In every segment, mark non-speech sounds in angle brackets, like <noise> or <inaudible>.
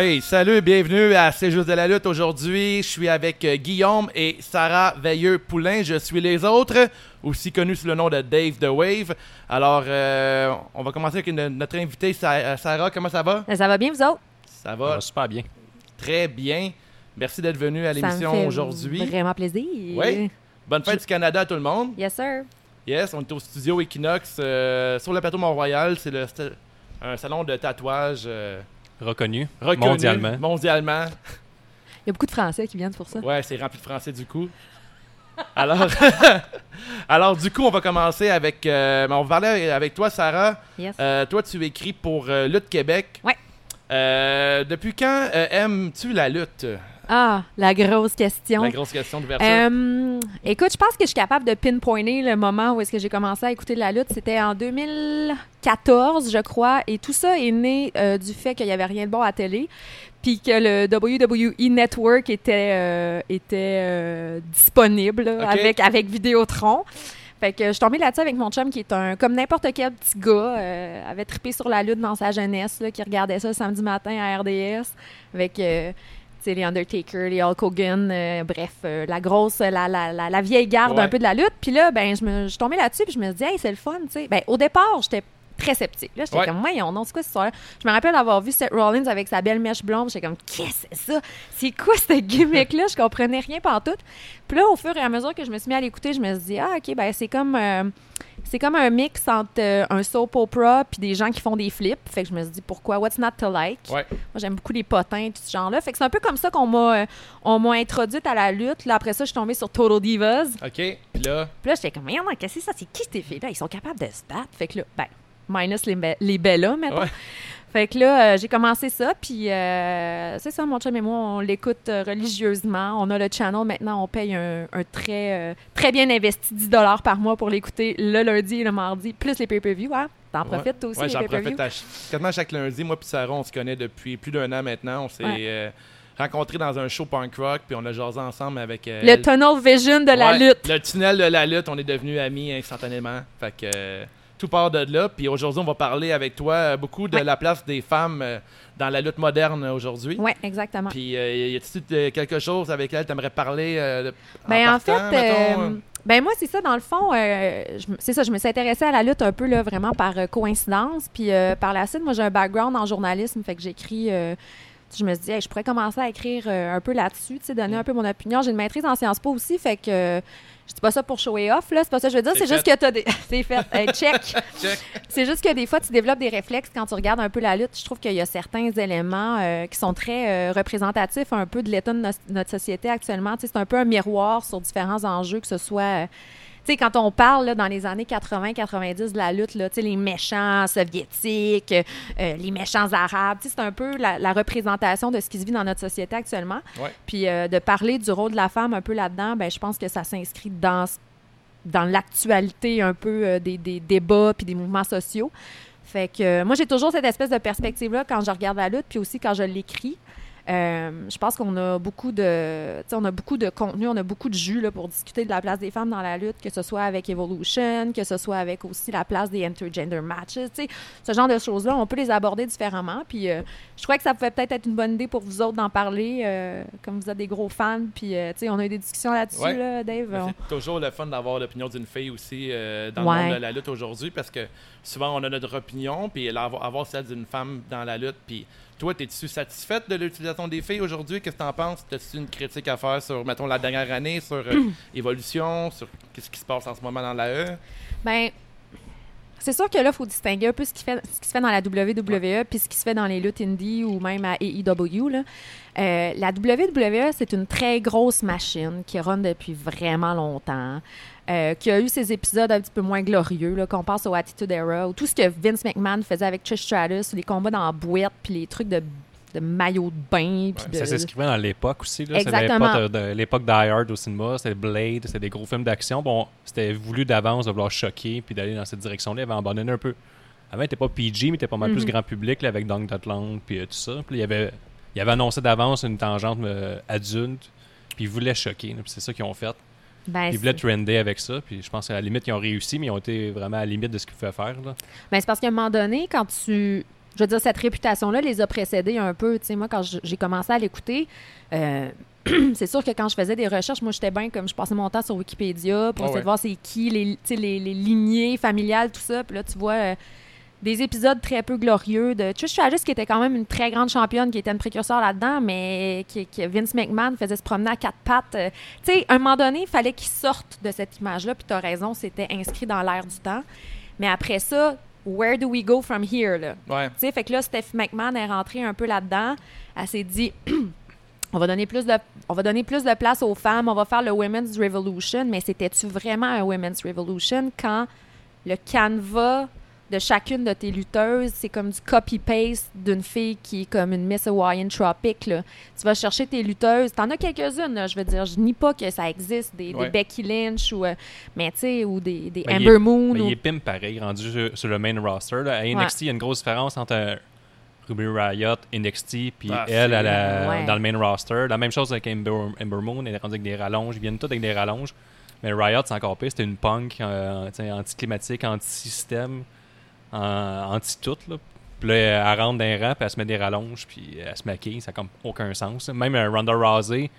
Hey, salut, bienvenue à C'est juste de la lutte. Aujourd'hui, je suis avec euh, Guillaume et Sarah Veilleux-Poulain. Je suis les autres, aussi connus sous le nom de Dave The Wave. Alors, euh, on va commencer avec une- notre invitée, Sa- euh, Sarah. Comment ça va? Ça va bien, vous autres? Ça Ça va va super bien. très bien. Merci d'être venu à Ça me l'émission fait aujourd'hui. Vraiment plaisir. Oui. Bonne fête du Canada à tout le monde. Yes, sir. Yes, on est au studio Equinox euh, sur le plateau Mont-Royal. C'est le un salon de tatouage euh, Reconnu, reconnu mondialement. mondialement. Il y a beaucoup de Français qui viennent pour ça. Ouais, c'est rempli de français du coup. Alors, <laughs> alors du coup, on va commencer avec. euh, on va parler avec toi, Sarah. Yes. Euh, toi, tu écris pour euh, Lutte Québec. Ouais. Euh, depuis quand euh, aimes-tu la lutte? Ah, la grosse question. La grosse question d'ouverture. Euh, écoute, je pense que je suis capable de pinpointer le moment où est-ce que j'ai commencé à écouter de la lutte. C'était en 2014, je crois, et tout ça est né euh, du fait qu'il n'y avait rien de bon à télé, puis que le WWE Network était euh, était euh, disponible avec avec Vidéotron. Fait que je suis tombée là-dessus avec mon chum qui est un comme n'importe quel petit gars, euh, avait trippé sur la lutte dans sa jeunesse, là, qui regardait ça le samedi matin à RDS avec euh, les Undertaker, les Hulk Hogan, euh, bref, euh, la grosse, la, la, la, la vieille garde Ouais. un peu de la lutte. Puis là, ben, je me je suis tombée là-dessus, puis je me suis dit, hey, c'est le fun, tu sais. Ben, au départ, j'étais très sceptique. Là, j'étais Ouais. comme, voyons, non, c'est quoi cette histoire Je me rappelle avoir vu Seth Rollins avec sa belle mèche blonde. J'étais comme, qu'est-ce que c'est ça? C'est quoi cette <laughs> gimmick-là? Je comprenais rien tout. Puis là, au fur et à mesure que je me suis mis à l'écouter, je me suis dit, ah, OK, ben, c'est comme. euh, c'est comme un mix entre euh, un soap opera puis des gens qui font des flips. Fait que je me suis dit, pourquoi? What's not to like? Ouais. Moi, j'aime beaucoup les potins, tout ce genre-là. Fait que c'est un peu comme ça qu'on m'a, euh, on m'a introduite à la lutte. Là, après ça, je suis tombée sur Total Divas. OK. Puis là, Puis là, j'étais comme, non, qu'est-ce que c'est ça? C'est qui ces filles-là? Ils sont capables de se battre. Fait que là, ben, minus les, be- les Bellas. Ouais. Fait que là, euh, j'ai commencé ça. Puis euh, c'est ça, mon chum et moi, on l'écoute euh, religieusement. On a le channel maintenant. On paye un, un très, euh, très bien investi 10 par mois pour l'écouter le lundi et le mardi, plus les pay-per-view. Hein? T'en Ouais. profites toi aussi, ouais, les j'en profite à ch- quasiment chaque lundi. Moi puis Sarah, on se connaît depuis plus d'un an maintenant. On s'est Ouais. rencontrés dans un show punk rock, puis on a jasé ensemble avec. euh, Le tunnel vision de la lutte. Le tunnel de la lutte, on est devenus amis instantanément. Fait que euh, tout part de là. Puis aujourd'hui, on va parler avec toi euh, beaucoup de Ouais. la place des femmes euh, dans la lutte moderne aujourd'hui. Oui, exactement. Puis euh, y a-t-il euh, quelque chose avec laquelle tu aimerais parler euh, Ben, en, partant, fait, mettons, euh, euh? ben moi, c'est ça, dans le fond, c'est ça, je me suis intéressée à la lutte un peu, là, vraiment par coïncidence. Puis euh, par la suite, moi, j'ai un background en journalisme, fait que j'écris. je me suis dit, Hey, je pourrais commencer à écrire euh, un peu là-dessus, tu sais, donner un peu mon opinion. J'ai une maîtrise en Sciences Po aussi, fait que euh, je dis pas ça pour show et off, là, c'est pas ça que je veux dire, C'est juste que t'as des. <laughs> c'est fait, Hey, check. <laughs> Check. C'est juste que des fois, tu développes des réflexes quand tu regardes un peu la lutte. Je trouve qu'il y a certains éléments euh, qui sont très euh, représentatifs un peu de l'état de notre société actuellement. Tu sais, c'est un peu un miroir sur différents enjeux, que ce soit. euh, sais, quand on parle là, dans les années 80-90 de la lutte, là, les méchants soviétiques, euh, les méchants arabes, c'est un peu la, la représentation de ce qui se vit dans notre société actuellement. Ouais. Puis euh, de parler du rôle de la femme un peu là-dedans, ben, je pense que ça s'inscrit dans, l'actualité un peu euh, des, des débats puis des mouvements sociaux. Fait que euh, moi, j'ai toujours cette espèce de perspective-là quand je regarde la lutte, puis aussi quand je l'écris. Euh, je pense qu'on a beaucoup de, on a beaucoup de contenu, on a beaucoup de jus là, pour discuter de la place des femmes dans la lutte, que ce soit avec Evolution, que ce soit avec aussi la place des intergender matches. Tu sais, ce genre de choses-là, on peut les aborder différemment. Puis euh, je crois que ça pouvait peut-être être une bonne idée pour vous autres d'en parler, euh, comme vous êtes des gros fans. Puis euh, tu sais, on a eu des discussions là-dessus, Ouais. là, Dave. On- C'est toujours le fun d'avoir l'opinion d'une fille aussi dans Ouais. le monde de la lutte aujourd'hui parce que souvent on a notre opinion, puis avoir avoir celle d'une femme dans la lutte. Puis toi, es-tu satisfaite de l'utilisation des filles aujourd'hui? Qu'est-ce que t'en penses? As-tu une critique à faire sur, mettons, la dernière année, sur euh, <clears throat> Évolution, sur qu'est-ce qui se passe en ce moment dans la E? Ben, c'est sûr que là, il faut distinguer un peu ce qui, fait, ce qui se fait dans la WWE puis ce qui se fait dans les luttes indie ou même à AEW. Là. Euh, la WWE, c'est une très grosse machine qui run depuis vraiment longtemps, euh, qui a eu ses épisodes un petit peu moins glorieux, là, qu'on passe au Attitude Era, ou tout ce que Vince McMahon faisait avec Trish Stratus, les combats dans la boîte, puis les trucs de, de maillot de bain. puis de- Ça s'inscrivait dans l'époque aussi. là. C'est Exactement. l'époque de, de l'époque au cinéma, c'était Blade, c'était des gros films d'action. Bon, c'était voulu d'avance de vouloir choquer puis d'aller dans cette direction-là. Il avait abandonné un peu. Avant, il était pas PG, mais il était pas mal plus Mhm. grand public là, avec Dong Dotland puis euh, tout ça. Puis il avait, il avait annoncé d'avance une tangente euh, adulte, puis il voulait choquer. là, puis c'est ça qu'ils ont fait. Ben, Ils voulaient c'est- trender avec ça, puis je pense qu'à la limite, ils ont réussi, mais ils ont été vraiment à la limite de ce qu'ils pouvaient faire. Là. Ben, c'est parce qu'à un moment donné, quand tu je veux dire, cette réputation-là les a précédés un peu. Tu sais, moi, quand j'ai commencé à l'écouter, euh, <clears throat> c'est sûr que quand je faisais des recherches, moi, j'étais bien comme je passais mon temps sur Wikipédia pour Ah essayer ouais. de voir c'est qui, les, tu sais, les, les lignées familiales, tout ça. Puis là, tu vois euh, des épisodes très peu glorieux de Trish Stratus, qui était quand même une très grande championne, qui était une précurseur là-dedans, mais qui, qui- Vince McMahon faisait se promener à quatre pattes. Euh, tu sais, à un moment donné, il fallait qu'il sorte de cette image-là. Puis tu as raison, c'était inscrit dans l'air du temps. Mais après ça, where do we go from here, là? Ouais. Tu sais, fait que là, Steph McMahon est rentrée un peu là-dedans. Elle s'est dit, <clears throat> on va donner plus de, on va donner plus de place aux femmes, on va faire le Women's Revolution. Mais c'était-tu vraiment un Women's Revolution quand le canevas de chacune de tes lutteuses, c'est comme du copy-paste d'une fille qui est comme une Miss Hawaiian Tropic, là. Tu vas chercher tes lutteuses. T'en as quelques-unes, je veux dire. Je nie pas que ça existe, des. Becky Lynch ou, euh, mais ou des, des Mais il Amber est- Moon. Mais ou- il est pimp pareil, rendu sur, sur le main roster. Là. À NXT, il y a une grosse différence entre euh, Ruby Riot, NXT, puis Ah, elle, c'est- à la- Ouais. dans le main roster. La même chose avec Ember, Ember Moon, elle est rendue avec des rallonges. Ils viennent tous avec des rallonges. Mais Riot, c'est encore pire. C'était une punk euh, anti-climatique, anti-système, en- anti-tout. Là. Puis là, elle rentre dans les puis elle se met des rallonges, puis elle se maquille. Ça n'a comme aucun sens. là. Même euh, Ronda Rousey,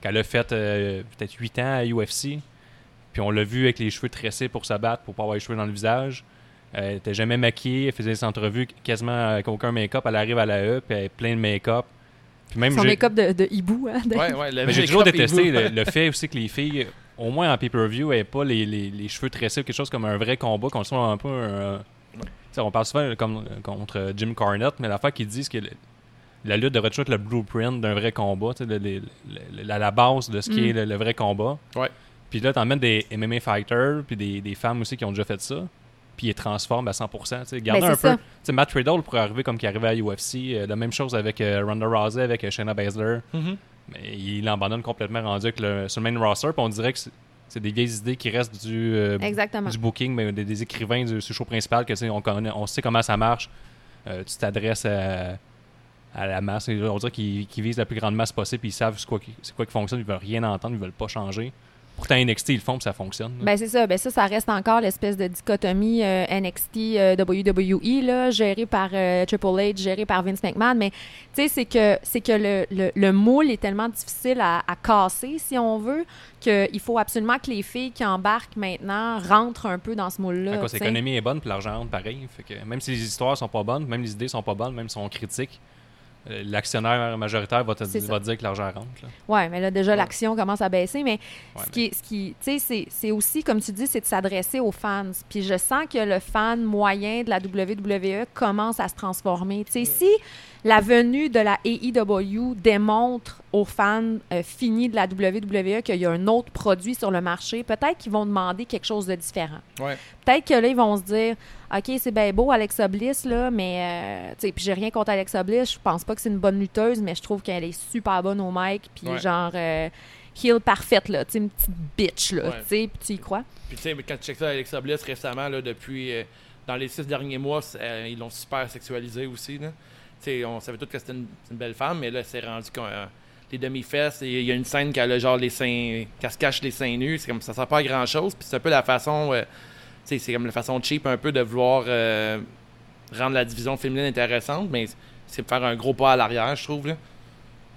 qu'elle a fait euh, peut-être 8 ans à UFC, puis on l'a vu avec les cheveux tressés pour se battre, pour pas avoir les cheveux dans le visage. Elle était jamais maquillée, elle faisait des entrevues quasiment avec aucun make-up. Elle arrive à la E, puis elle est plein de make-up. Puis même Son j'ai- make-up de, de hibou, hein, de- Ouais, ouais. le mais j'ai toujours détesté le fait aussi que les filles, au moins en pay-per-view, n'aient pas les, les- les cheveux tressés ou quelque chose comme un vrai combat, qu'on soit un peu un- On parle souvent comme, contre Jim Cornette, mais l'affaire qu'ils disent que le- la lutte devrait toujours être le blueprint d'un vrai combat, tu sais, le- le- le- la, la base de ce qui Mm. est le, le vrai combat. Ouais. Puis là, t'emmènes des MMA fighters, puis des, des femmes aussi qui ont déjà fait ça, puis ils transforment à 100%. Tu sais, garder Ben, un peu. ça. Tu sais, Matt Riddle pourrait arriver comme qui arrivait à UFC. euh, la même chose avec euh, Ronda Rousey, avec euh, Shayna Baszler. Mhm. Mais il l'abandonne complètement rendu avec le, sur le main roster. Puis on dirait que c'est- des vieilles idées qui restent du, euh, du booking, mais des, des écrivains du, show principal que tu sais, on, connaît, on sait comment ça marche. Euh, tu t'adresses à, à la masse. On dirait qu'ils visent la plus grande masse possible. Puis ils savent c'est quoi, qui- quoi qui fonctionne. Ils veulent rien entendre. Ils veulent pas changer. Pourtant, NXT, ils le font, puis ça fonctionne. là. Ben c'est ça, ben ça, ça reste encore l'espèce de dichotomie euh, NXT euh, WWE là, gérée par euh, Triple H, gérée par Vince McMahon, mais tu sais c'est que c'est que le, le, le moule est tellement difficile à, à casser si on veut qu'il faut absolument que les filles qui embarquent maintenant rentrent un peu dans ce moule-là. L'économie est bonne, puis l'argent rentre pareil. Fait que même si les histoires sont pas bonnes, même les idées sont pas bonnes, même si on critique, l'actionnaire majoritaire va te, C'est va te dire que l'argent rentre. Ouais, mais là, déjà, l'action commence à baisser. Mais Ouais, ce qui, est- ce qui tu sais, c'est- c'est aussi, comme tu dis, c'est de s'adresser aux fans. Puis je sens que le fan moyen de la WWE commence à se transformer. Tu sais, si la venue de la AEW démontre aux fans euh, finis de la WWE qu'il y a un autre produit sur le marché, peut-être qu'ils vont demander quelque chose de différent. Ouais. Peut-être que là, ils vont se dire OK, c'est bien beau, Alexa Bliss, là, mais. euh, tu sais, puis j'ai rien contre Alexa Bliss. Je pense pas que c'est une bonne lutteuse, mais je trouve qu'elle est super bonne au mic. Puis Ouais. genre. euh, heel parfaite, là. Tu sais, une petite bitch, là. Ouais. Tu sais, puis tu y crois. Puis tu sais, mais quand tu checkes ça avec Alexa Bliss récemment, là, depuis euh, dans les six derniers mois, euh, ils l'ont super sexualisée aussi. Là. Tu sais, on savait tous que c'était une, belle femme, mais là, c'est rendu qu'on a les demi-fesses. Il y a une scène qu'elle a genre les seins, qu'elle se cache les seins nus. C'est comme ça sert pas à grand chose. Puis c'est un peu la façon, euh, c'est comme la façon cheap un peu de vouloir euh, rendre la division féminine intéressante, mais c'est faire un gros pas à l'arrière, je trouve. Là.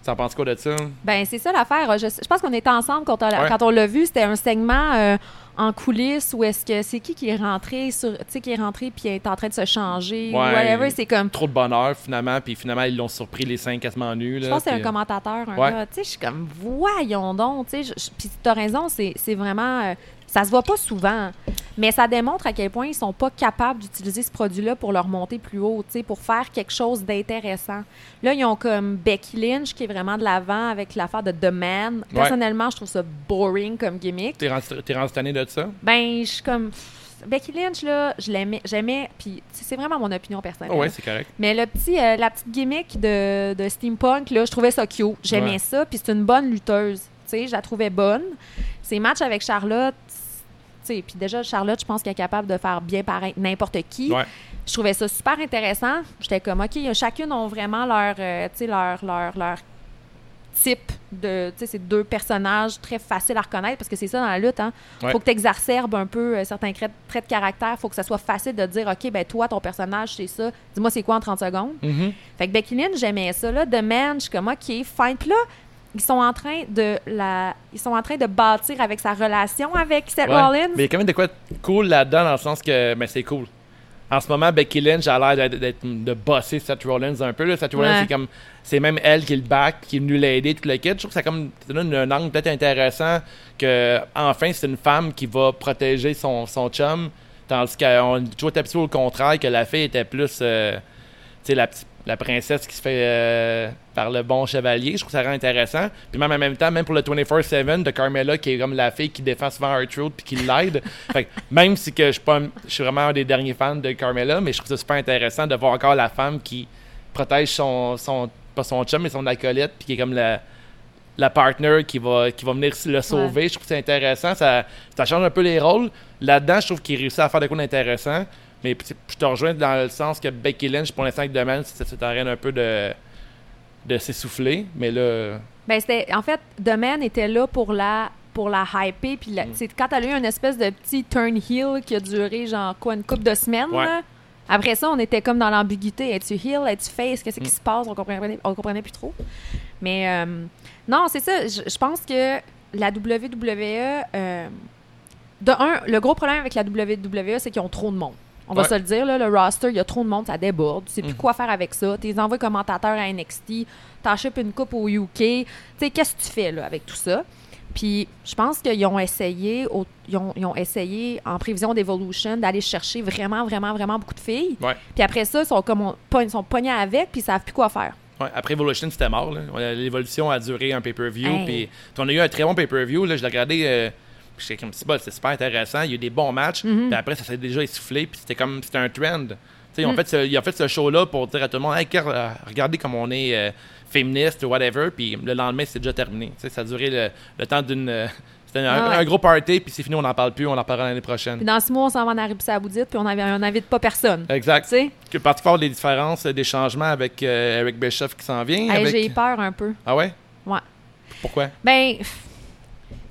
T'en penses quoi de ça? Ben, c'est ça l'affaire. Je, je pense qu'on était ensemble quand on, Ouais. quand on l'a vu. C'était un segment euh, en coulisses où est-ce que c'est qui qui est rentré sur. Qui est rentré puis est en train de se changer. ou Ouais. whatever. C'est comme. Trop de bonheur, finalement, puis finalement, ils l'ont surpris les seins quasiment nus. Je pense que c'est un euh, commentateur, un Ouais. gars. Tu sais, je suis comme, voyons donc. Tu sais, puis t'as raison, c'est c'est vraiment. euh, ça se voit pas souvent. Mais ça démontre à quel point ils sont pas capables d'utiliser ce produit-là pour leur monter plus haut, pour faire quelque chose d'intéressant. Là, ils ont comme Becky Lynch qui est vraiment de l'avant avec l'affaire de The Man. Personnellement, je trouve ça boring comme gimmick. T'es rendu, t'es rendu tanné de ça? Ben, je suis comme. Becky Lynch, là, je l'aimais, j'aimais, puis c'est vraiment mon opinion personnelle. Oh ouais, c'est correct. Mais le petit, euh, la petite gimmick de, de steampunk, là, je trouvais ça cute. J'aimais Ouais. ça. Puis c'est une bonne lutteuse. Tu sais, je la trouvais bonne. Ses matchs avec Charlotte, puis déjà, Charlotte, je pense qu'elle est capable de faire bien paraître n'importe qui. Ouais. Je trouvais ça super intéressant. J'étais comme, OK, chacune ont vraiment leur, euh, leur, leur, leur type de. Tu sais, c'est deux personnages très faciles à reconnaître parce que c'est ça dans la lutte. Hein. Ouais. faut que tu exacerbes un peu euh, certains traits, de caractère. faut que ça soit facile de dire, OK, ben toi, ton personnage, c'est ça. Dis-moi, c'est quoi en 30 secondes? Mhm. Fait que Becky Lynch, j'aimais ça. Là, The Man, je suis comme, OK, fine. Puis là, ils sont en train de la ils sont en train de bâtir avec sa relation avec Seth Ouais. Rollins. Mais il y a quand même de quoi de cool là-dedans, dans le sens que ben, c'est cool. En ce moment, Becky Lynch a l'air de bosser Seth Rollins un peu. Là. Seth Rollins, Ouais. c'est comme c'est même elle qui le back, qui est venue l'aider, tout le kit. Je trouve que ça, comme, ça donne un angle peut-être intéressant que enfin c'est une femme qui va protéger son, son chum. Tandis qu'on toujours au contraire, que la fille était plus euh, tu sais, la, petite- la princesse qui se fait euh, par le bon chevalier. Je trouve ça rend intéressant. Puis même en même temps, même pour le 24-7 de Carmella, qui est comme la fille qui défend souvent R-Truth puis qui l'aide. <laughs> fait que même si que je suis pas je suis vraiment un des derniers fans de Carmella, mais je trouve ça super intéressant de voir encore la femme qui protège son, son pas son chum, mais son acolyte, puis qui est comme la la partner qui va, qui va venir le sauver. Je trouve c'est intéressant. Ça, ça change un peu les rôles. Là-dedans, je trouve qu'il réussit à faire des quoi d'intéressant. Mais je te rejoins dans le sens que Becky Lynch, pour l'instant, avec Demain, ça ça t'arrête un peu de, de s'essouffler. Mais là, Ben, c'était, en fait, The Man était là pour la pour la hyper puis Mm. la- c'est quand elle a eu une espèce de petit turn heel qui a duré genre quoi une couple de semaines Ouais. là. après ça on était comme dans l'ambiguïté es-tu heel? Es-tu face? Qu'est-ce qui Mm. se passe? On comprenait on comprenait plus trop mais euh, non c'est ça je, je pense que la WWE euh, de un le gros problème avec la WWE c'est qu'ils ont trop de monde on va se le dire, là, le roster, il y a trop de monde, ça déborde. Tu sais plus Mhm. quoi faire avec ça. Tu les envoies commentateurs à NXT, t'en une coupe au UK. Tu sais, qu'est-ce que tu fais là, avec tout ça? Puis je pense qu'ils ont essayé, au- ils, ont, ils ont essayé en prévision d'Evolution d'aller chercher vraiment, vraiment, vraiment beaucoup de filles. ouais. Puis après ça, ils sont, comme on- pogn- sont pognés avec, puis ils savent plus quoi faire. Ouais, après Evolution, c'était mort. L'évolution a duré un pay-per-view. Hey. Puis on a eu un très bon pay-per-view. Je l'ai regardé. euh, j'étais comme, c'est bon, c'est super intéressant. Il y a eu des bons matchs. Mhm. Puis après, ça s'est déjà essoufflé. Puis c'était comme, c'était un trend. Tu sais, ils ont Mm. fait ce- ils ont fait ce show-là pour dire à tout le monde, hey, euh, regardez comme on est euh, féministe ou whatever. Puis le lendemain, c'est déjà terminé. Tu sais, ça a duré le, le temps d'une. euh, <laughs> c'était un, Ah ouais. un gros party. Puis c'est fini, on n'en parle plus. On en parlera l'année prochaine. Puis dans six mois, on s'en va en Arabie Saoudite, puis on n'invite pas personne. Tu Exact. sais? Que parti fort des différences, des changements avec euh, Eric Bischoff qui s'en vient. Hey, avec- J'ai peur un peu. Ah ouais? Ouais. Pourquoi? Ben,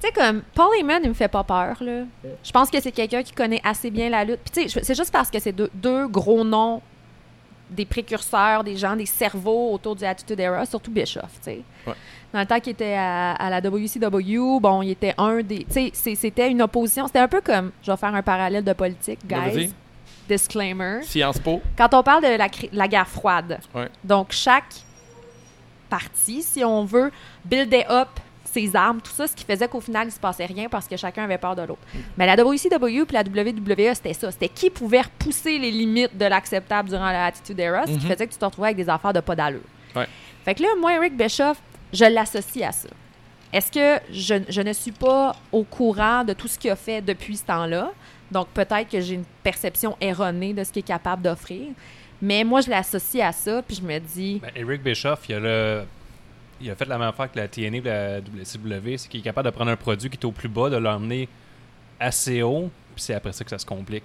tu sais, comme, Paul Heyman, il me fait pas peur, là. Je pense que c'est quelqu'un qui connaît assez bien la lutte. Puis, tu sais, c'est juste parce que c'est deux, deux gros noms des précurseurs, des gens, des cerveaux autour du Attitude Era, surtout Bischoff, tu sais. Ouais. Dans le temps qu'il était à, à la WCW, bon, il était un des... Tu sais, c'était une opposition. C'était un peu comme... Je vais faire un parallèle de politique, Vas-y. guys. Disclaimer. Sciences Po. Quand on parle de la, guerre froide, Ouais. donc chaque partie, si on veut, builder up ses armes, tout ça, ce qui faisait qu'au final, il se passait rien parce que chacun avait peur de l'autre. Mais la WCW puis la WWE, c'était ça. C'était qui pouvait repousser les limites de l'acceptable durant la Attitude Era, ce qui Mhm. faisait que tu te retrouvais avec des affaires de pas d'allure. Ouais. Fait que là, moi, Eric Bischoff, je l'associe à ça. Est-ce que je, je ne suis pas au courant de tout ce qu'il a fait depuis ce temps-là? Donc, peut-être que j'ai une perception erronée de ce qu'il est capable d'offrir. Mais moi, je l'associe à ça, puis je me dis... Ben, Eric Bischoff, il a, le- il a fait la même affaire que la TNA et la WCW, c'est qu'il est capable de prendre un produit qui est au plus bas, de l'emmener assez haut, puis c'est après ça que ça se complique.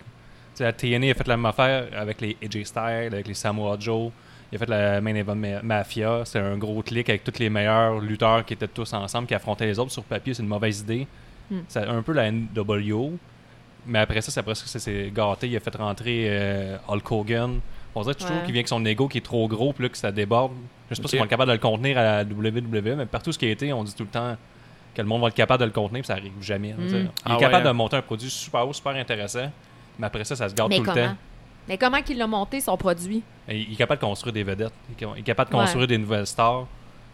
La TNA a fait la même affaire avec les AJ Styles, avec les Samoa Joe. Il a fait la Main Event Ma- Mafia. C'est un gros clic avec tous les meilleurs lutteurs qui étaient tous ensemble, qui affrontaient les autres. Sur papier, c'est une mauvaise idée. Hmm. C'est un peu la NWO. Mais après ça, c'est après ça que ça s'est gâté. Il a fait rentrer euh, Hulk Hogan. On dirait toujours Ouais. qu'il vient avec son ego qui est trop gros, puis là, que ça déborde. Je sais pas si on va être capable de le contenir à la WWE, mais partout ce qui a été, on dit tout le temps que le monde va être capable de le contenir, puis ça arrive jamais. Mm. Il Ah est ouais, capable hein. de monter un produit super haut, super intéressant, mais après ça, ça se garde Mais tout le temps. Mais comment qu'il l'a monté, son produit? Il est capable de construire des vedettes. Il est- Il est capable de Ouais. construire des nouvelles stars.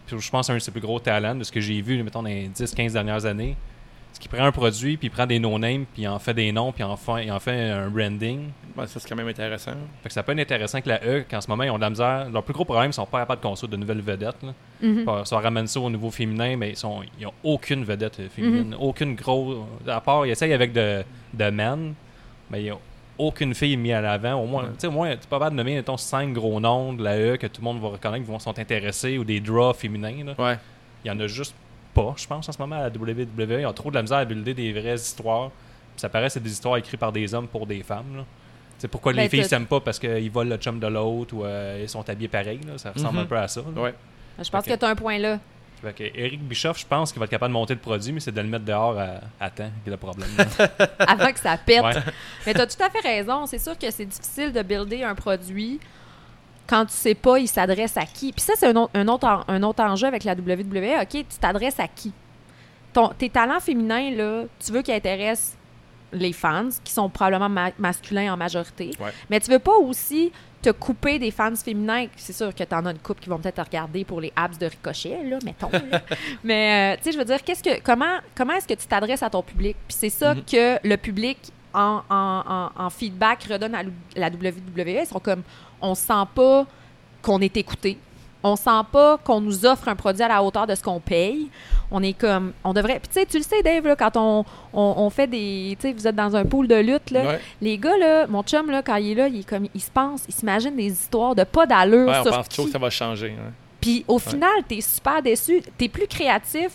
Puis je pense que c'est un de ses plus gros talents de ce que j'ai vu, mettons, dans les 10-15 dernières années. C'est qu'il prend un produit, puis il prend des no-names, puis il en fait des noms, puis il en fait, il en fait un branding. Ouais, ça, c'est quand même intéressant. Fait que ça peut être intéressant que la E, qu'en ce moment, ils ont de la misère. Leur plus gros problème, ils sont pas capables de construire de nouvelles vedettes. Là. Mhm. On ramène ça au niveau féminin, mais ils sont ils ont aucune vedette féminine. Aucune grosse. À part, ils essayent avec de, de men, mais ils ont aucune fille mise à l'avant. Au moins, Ouais. tu sais, au moins, tu es pas capable de nommer mettons, cinq gros noms de la E que tout le monde va reconnaître, qui vont sont intéressés, ou des draws féminins. là. Ouais. Il y en a juste pas, je pense, en ce moment à la WWE. Ils ont trop de la misère à builder des vraies histoires. Puis ça paraît que c'est des histoires écrites par des hommes pour des femmes. C'est pourquoi Ben, les filles t'as- s'aiment pas parce qu'ils volent le chum de l'autre ou euh, ils sont habillés pareil. là. Ça ressemble Mhm. un peu à ça. Ouais. Je pense que tu as un point là. Fait que Eric Bischoff, je pense qu'il va être capable de monter le produit, mais c'est de le mettre dehors à, à temps qui est le problème. <laughs> avant que ça pète. Ouais. Mais tu as tout à fait raison. C'est sûr que c'est difficile de builder un produit quand tu sais pas il s'adresse à qui. Puis ça, c'est un, autre- un, autre, un autre enjeu avec la WWE. OK, tu t'adresses à qui? Ton, tes talents féminins, là, tu veux qu'ils intéressent les fans, qui sont probablement ma- masculins en majorité. Ouais. Mais tu veux pas aussi te couper des fans féminins. C'est sûr que tu en as une couple qui vont peut-être te regarder pour les abs de ricochet, là, mettons. là. <laughs> Mais, euh, tu sais, je veux dire, qu'est-ce que, comment, comment est-ce que tu t'adresses à ton public? Puis c'est ça Mhm. que le public, en- en feedback, redonne à la WWE. Ils sont comme, on sent pas qu'on est écouté. On sent pas qu'on nous offre un produit à la hauteur de ce qu'on paye. On est comme, on devrait. Puis tu sais, tu le sais, Dave, là, quand on, on, on fait des, tu sais, vous êtes dans un pool de lutte là, Ouais. les gars là, mon chum là, quand il est là, il est comme, il se pense, il s'imagine des histoires de pas d'allure Ouais, on sur pense toujours que ça va changer. Puis au final, t'es super déçu. T'es plus créatif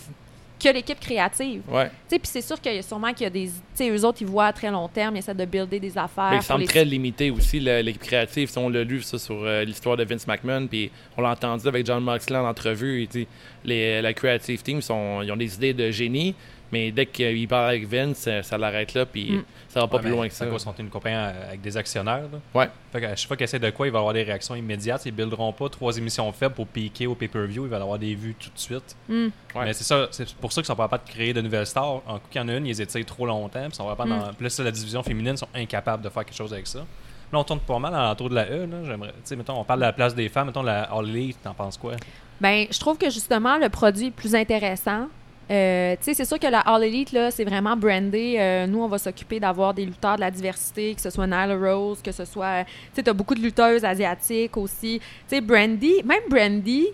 que l'équipe créative. Ouais. Puis c'est sûr qu'il y a sûrement qu'il y a des, tu sais, eux autres ils voient à très long terme, ils essaient de builder des affaires. Mais il semble les- très limité aussi, l'équipe créative. Si on l'a lu ça, sur euh, l'histoire de Vince McMahon, puis on l'a entendu avec John Moxley en entrevue. Il dit, les, la creative team, sont, ils ont des idées de génie, mais dès qu'ils parlent avec Vince, ça, ça l'arrête là, puis Mm. ça va pas Ouais, plus loin que ça. qu'ils sont une compagnie euh, avec des actionnaires. là. Ouais. Fait qu'à chaque fois qu'ils essaient de quoi, il va y avoir des réactions immédiates. Ils ne builderont pas trois émissions faibles pour piquer au pay-per-view. Il va y avoir des vues tout de suite. Ouais. Mais c'est ça, c'est pour ça qu'ils sont pas capables de créer de nouvelles stars. En coup, il y en a une, ils les étirent trop longtemps. Puis ils sont capables Mm. dans- c'est la division féminine, ils sont incapables de faire quelque chose avec ça. Là, on tourne pas mal à l'entour de la E. Là. J'aimerais, tu sais, mettons, on parle de la place des femmes. Mettons, la All Elite, t'en penses quoi? Ben, je trouve que justement, le produit est plus intéressant. Euh, tu sais, c'est sûr que la All Elite, là, c'est vraiment brandé. Euh, nous, on va s'occuper d'avoir des lutteurs de la diversité, que ce soit Nyla Rose, que ce soit. Tu sais, t'as beaucoup de lutteuses asiatiques aussi. Tu sais, Brandy, même Brandy,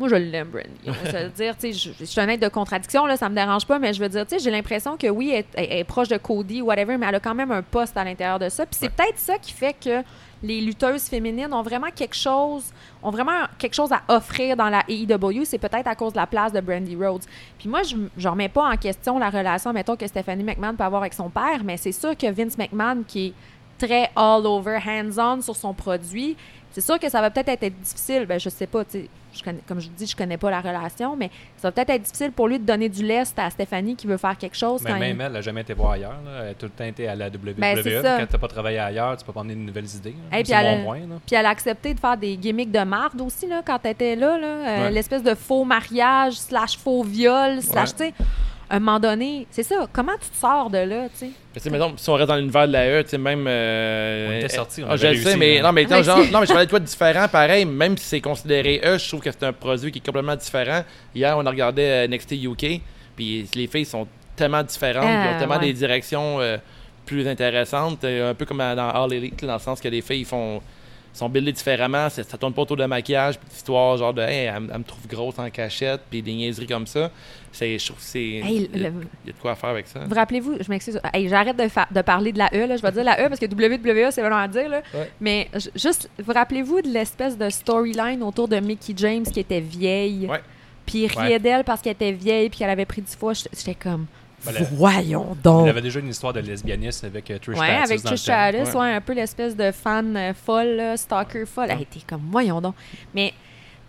moi, je l'aime, Brandy. Se <laughs> le dire, tu sais, je, je suis un être de contradiction, là, ça me dérange pas, mais je veux dire, tu sais, j'ai l'impression que oui, elle, elle- elle est proche de Cody, whatever, mais elle a quand même un poste à l'intérieur de ça. Puis c'est peut-être ça qui fait que les lutteuses féminines ont vraiment quelque chose, ont vraiment quelque chose à offrir dans la AEW. C'est peut-être à cause de la place de Brandy Rhodes. Puis moi, je ne remets pas en question la relation, mettons, que Stephanie McMahon peut avoir avec son père, mais c'est sûr que Vince McMahon, qui est très all-over, hands-on sur son produit, c'est sûr que ça va peut-être être difficile. Ben, je sais pas, je connais, comme je vous dis, je connais pas la relation, mais ça va peut-être être difficile pour lui de donner du lest à Stéphanie qui veut faire quelque chose. Mais quand même il- elle, n'a jamais été voir ailleurs. là. Elle a tout le temps été à la WWE. Ben. Quand tu n'as pas travaillé ailleurs, tu peux pas emmener de nouvelles idées. Hey, puis elle a- point. Là. Puis elle a accepté de faire des gimmicks de marde aussi, là, quand elle était là. là. Euh, Ouais. L'espèce de faux mariage, slash faux viol, slash, Ouais. tu sais, à un moment donné, c'est ça. Comment tu te sors de là, tu sais? Mais tu mettons, si on reste dans l'univers de la E, tu sais, même. euh, On était euh, sortis, on ah, avait je le sais, mais non, mais, Ah, mais genre, non, mais je parlais de quoi de différent, pareil, même si c'est considéré E, je trouve que c'est un produit qui est complètement différent. Hier, on a regardé euh, NXT UK, puis les filles sont tellement différentes, Ah, ils ont tellement ouais. des directions euh, plus intéressantes, un peu comme dans All Elite, dans le sens que les filles font sont buildées différemment, ça, ça tourne pas autour de maquillage, puis d'histoire genre de hey, elle, me- elle me trouve grosse en cachette, puis des niaiseries comme ça. C'est, je trouve que c'est. Hey, il y a- le- il y a de quoi faire avec ça. Vous rappelez-vous, je m'excuse, hey, j'arrête de, fa- de parler de la E, là. je vais dire la E parce que WWE, c'est vraiment à dire. Là. Ouais. Mais j- juste, vous rappelez-vous de l'espèce de storyline autour de Mickey James qui était vieille? Ouais. Puis il riait Ouais. d'elle parce qu'elle était vieille puis qu'elle avait pris du foie. J'étais comme, Voyons Il donc! avait déjà une histoire de lesbianisme avec euh, Trish Ouais, Stratus avec Trish. Stratus, ouais. un peu l'espèce de fan euh, folle, là, stalker folle. Elle était comme, voyons donc. Mais,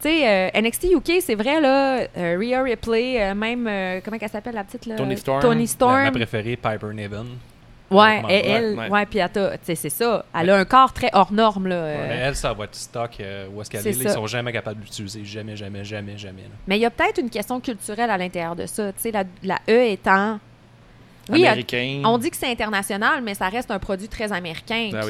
tu sais, euh, NXT UK, c'est vrai, là, euh, Rhea Ripley, même, euh, comment elle s'appelle, la petite, là? Toni Storm. Toni La- Storm. Ma préférée, Piper Niven. Ouais, elle, ouais. ouais, puis elle t'a- tu sais, c'est ça. Elle a un corps très hors norme, là. euh. Mais elle, ça va être stock euh, où est-ce qu'elle C'est est. là, Ils sont jamais capables d'utiliser. Jamais, jamais, jamais, jamais. là. Mais il y a peut-être une question culturelle à l'intérieur de ça. Tu sais, la, la E étant. Oui, Américain. on dit que c'est international, mais ça reste un produit très américain. Ah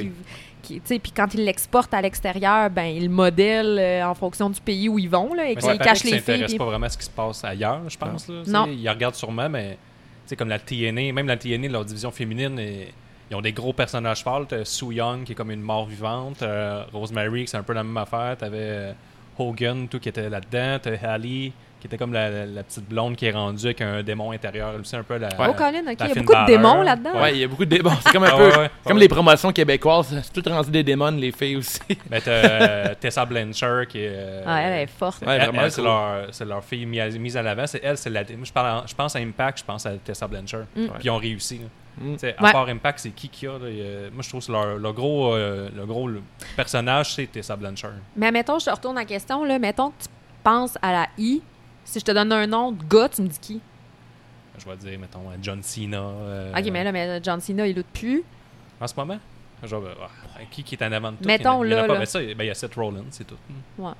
qui, oui. puis quand ils l'exportent à l'extérieur, ben ils le modèlent euh, en fonction du pays où ils vont, là, et qu'ils cachent les filles. s'intéressent puis- pas vraiment à ce qui se passe ailleurs, je pense. Là. Non. Ils regardent sûrement, mais sais, comme la TNA, même la TNA, leur division féminine, ils ont des gros personnages forts. T'as Sue Young qui est comme une mort vivante, euh, Rosemary qui c'est un peu la même affaire. T'avais euh, Hogan tout qui était là-dedans. T'as Hallie qui était comme la, la- la petite blonde qui est rendue avec un démon intérieur. C'est un peu la. Oh, Colin, OK. Il y a beaucoup de démons là-dedans. Ouais, il y a beaucoup de démons. C'est comme un Ah peu ouais, ouais. comme Ouais. les promotions québécoises. C'est tout rendu des démons, les filles aussi. <laughs> Ben, t'as euh, Tessa Blanchard qui est. euh, Ah, elle est forte. Ouais, elle, vraiment elle, c'est cool. leur, c'est leur fille mise à, mise à l'avant. C'est elle, c'est la. Moi, je, parle en- je pense à Impact, je pense à Tessa Blanchard. Mm. Puis ils ont réussi. là. Mm. À part Impact, c'est qui qui a. là, il y a- moi, je trouve que c'est leur, leur gros, euh, le gros le personnage, c'est Tessa Blanchard. Mais mettons, je te retourne la question, là. Mettons que tu penses à la I, Si je te donne un nom de gars, tu me dis qui? Je vais dire, mettons, John Cena. euh, Ok, mais là, mais John Cena, il lutte plus. En ce moment? Genre, euh, qui, qui est en avant de tout? Mettons, il y en a là, pas, là. mais ça, ben, il y a Seth Rollins, c'est tout. Ouais.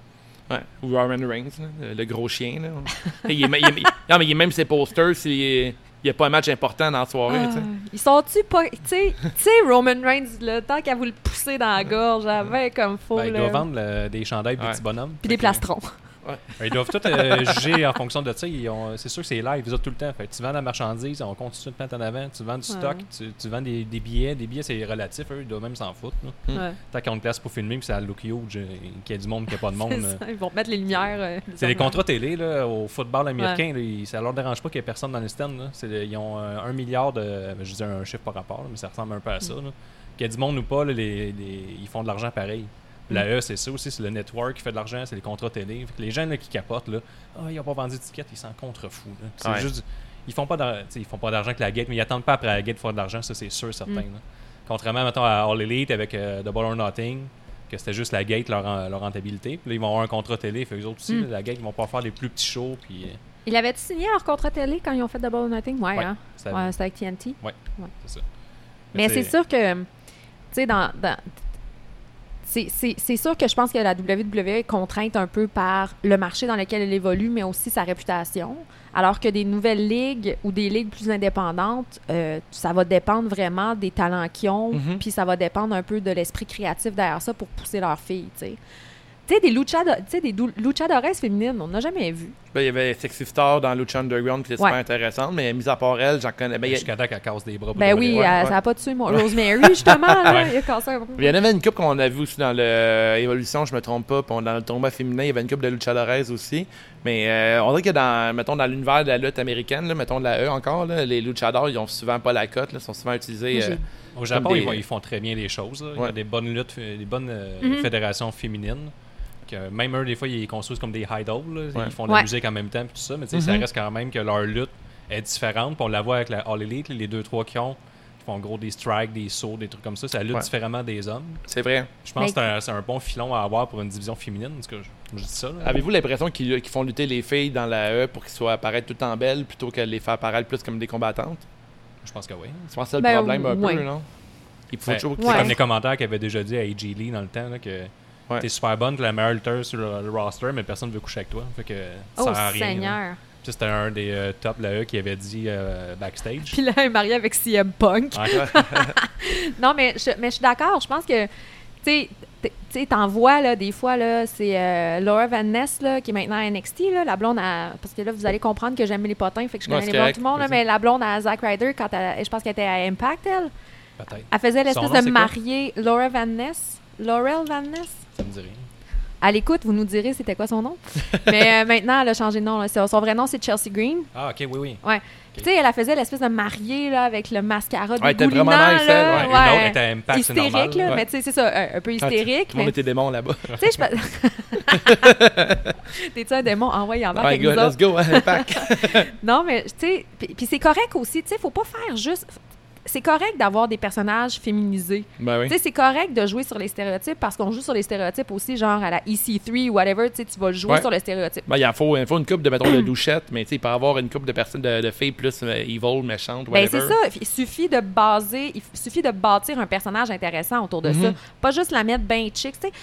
Ouais. Ou Roman Reigns, là, le, le gros chien. Là. <laughs> il est, il est- non, mais il est même ses posters s'il n'y a pas un match important dans la soirée. Ah, ils sont-tu pas. Tu sais, Roman Reigns, là, tant qu'à vous le pousser dans la gorge, j'avais comme faux. Ben, il doit vendre le- des chandails des Ouais. petits bonhommes. Puis des que- Ils doivent tout euh, juger en fonction de ça. Ont- C'est sûr que c'est live, ils ont tout le temps. Fait tu vends la marchandise, on continue de mettre en avant. Tu vends du Ouais. stock, tu, tu vends des, des billets. Des billets, c'est relatif. Eux, ils doivent même s'en foutre. là. Mm. Ouais. Ben, Tant qu'ils ont une place pour filmer, puis ça look huge, euh, qu'il y a du monde, qu'il n'y a pas de <laughs> monde. C'est euh. ça, Ils vont te mettre les lumières. euh, C'est les contrats télé là, au football américain. là, ils- ça leur dérange pas qu'il y ait personne dans les stands. Là. C'est- ils ont euh, un milliard de. Je dis un chiffre par rapport, là, mais ça ressemble un peu à ça. là. Qu'il y a du monde ou pas, là, les, les- ils font de l'argent pareil. La E, c'est ça aussi, c'est le network qui fait de l'argent, c'est les contrats télé. Fait que les gens là, qui capotent, là, ah, ils n'ont pas vendu de tickets, ils s'en contrefoutent. là. C'est Ouais. juste. Ils font pas ils font pas d'argent que la gate, mais ils attendent pas après la gate pour faire de l'argent, ça c'est sûr, certain. Mm. là. Contrairement mettons, à All Elite avec euh, Double or Nothing, que c'était juste la gate, leur, leur rentabilité. Puis là, ils vont avoir un contrat télé, fait eux autres aussi, Mm. là, la gate, ils vont pas faire les plus petits shows. Puis, euh, Ils avaient signé leur contrat télé quand ils ont fait Double or Nothing? Ouais, Ouais. hein? ça- Ouais, c'était avec TNT. c'est ça. Mais c'est c'est- sûr que, tu sais, dans. dans- c'est- sûr que je pense que la WWE est contrainte un peu par le marché dans lequel elle évolue, mais aussi sa réputation. Alors que des nouvelles ligues ou des ligues plus indépendantes, euh, ça va dépendre vraiment des talents qu'ils ont, Mhm. puis ça va dépendre un peu de l'esprit créatif derrière ça pour pousser leurs filles, tu sais. Tu sais, des luchado- tu sais, des dou- luchadores féminines, on n'a jamais vu. Ben, il y avait Sexy Star dans Lucha Underground qui était Ouais. super intéressante, mais mis à part elle, j'en connais. Ben, il y a- Jusqu'à temps qu'elle casse des bras. pour Ben oui, euh, ouais. ça n'a pas tué mon Rosemary, justement, là, <laughs> il a cassé un Il y en avait une coupe qu'on a vu aussi dans l'évolution, je me trompe pas. Puis dans le tournoi féminin, il y avait une coupe de luchadores aussi. Mais euh, on dirait que dans, mettons, dans l'univers de la lutte américaine, là, mettons de la E encore, là, les luchadors, ils ont souvent pas la cote, là, sont souvent utilisés. Euh, Au Japon, des- ils, vont- ils font très bien les choses. là. Il y a des bonnes luttes, des bonnes euh, Mhm. fédérations féminines. Que même eux, des fois, ils construisent comme des idols. là. Ouais. Ils font de la Ouais. musique en même temps, puis tout ça. Mais tu sais, ça Mhm. reste quand même que leur lutte est différente. Puis on la voit avec la All Elite, les deux, trois qui ont. Qui font gros des strikes, des sauts, des trucs comme ça. Ça lutte Ouais. différemment des hommes. c'est vrai. Je pense Mais- que c'est un, c'est un bon filon à avoir pour une division féminine. Parce que je, je dis ça. là. Avez-vous l'impression qu'ils qu'ils font lutter les filles dans la E pour qu'ils soient apparaître tout en belles plutôt que les faire apparaître plus comme des combattantes? Je pense que oui. Je pense que c'est le Ben, problème un ouais. peu, non? Il faut Ben, toujours C'est Ouais. comme les commentaires qu'il avait déjà dit à AJ Lee dans le temps là, que Ouais. t'es super bonne, t'es la meilleure lutteuse sur le, le roster, mais personne ne veut coucher avec toi. Fait que ça Oh, sert à rien. là. Seigneur. Puis C'était un des euh, top là, eux, qui avait dit euh, backstage. Puis là, elle est mariée avec CM Punk. Ouais. <laughs> Non, mais je, mais je suis d'accord. Je pense que, tu sais, tu t'en vois, là, des fois, là, c'est euh, Laura Van Ness, là, qui est maintenant à NXT, là, la blonde à... Parce que là, vous allez comprendre que j'aime les potins, fait que je Ouais, connais c'est les blondes tout le monde, là, mais la blonde à Zack Ryder, quand elle, je pense qu'elle était à Impact, elle, Peut-être. elle faisait l'espèce de mariée Laura Van Ness. Laurel Van Ness? Ça me dit rien. À l'écoute, vous nous direz c'était quoi son nom. <laughs> mais euh, maintenant, elle a changé de nom. là. Son vrai nom, c'est Chelsea Green. Ah, ok, oui, oui. Ouais. Tu sais, elle a faisait l'espèce de mariée là, avec le mascara Ouais, elle était vraiment nice, elle, là. Ouais, Une autre était Impact, hystérique, normal. là. Ouais. Mais tu sais, c'est ça, un, un peu hystérique. Tout le monde mais était démon là-bas. tu sais, je <laughs> T'es-tu un démon? Envoyé en bas Ouais, go, let's go, Impact. Non, mais tu sais, puis puis c'est correct aussi. Tu sais, faut pas faire juste. C'est correct d'avoir des personnages féminisés. ben oui. Tu sais, c'est correct de jouer sur les stéréotypes parce qu'on joue sur les stéréotypes aussi, genre à la EC3 ou whatever. Tu sais, tu vas jouer Ouais. sur le stéréotype. Ben, il faut, faut une coupe de, mettons, de <clears throat> louchette, mais tu sais, il peut avoir une coupe de personnes, de, de filles plus euh, evil, méchantes, Ben, whatever. c'est ça. Il suffit de baser, il suffit de bâtir un personnage intéressant autour de Mhm. ça. Pas juste la mettre bien chic. Tu sais,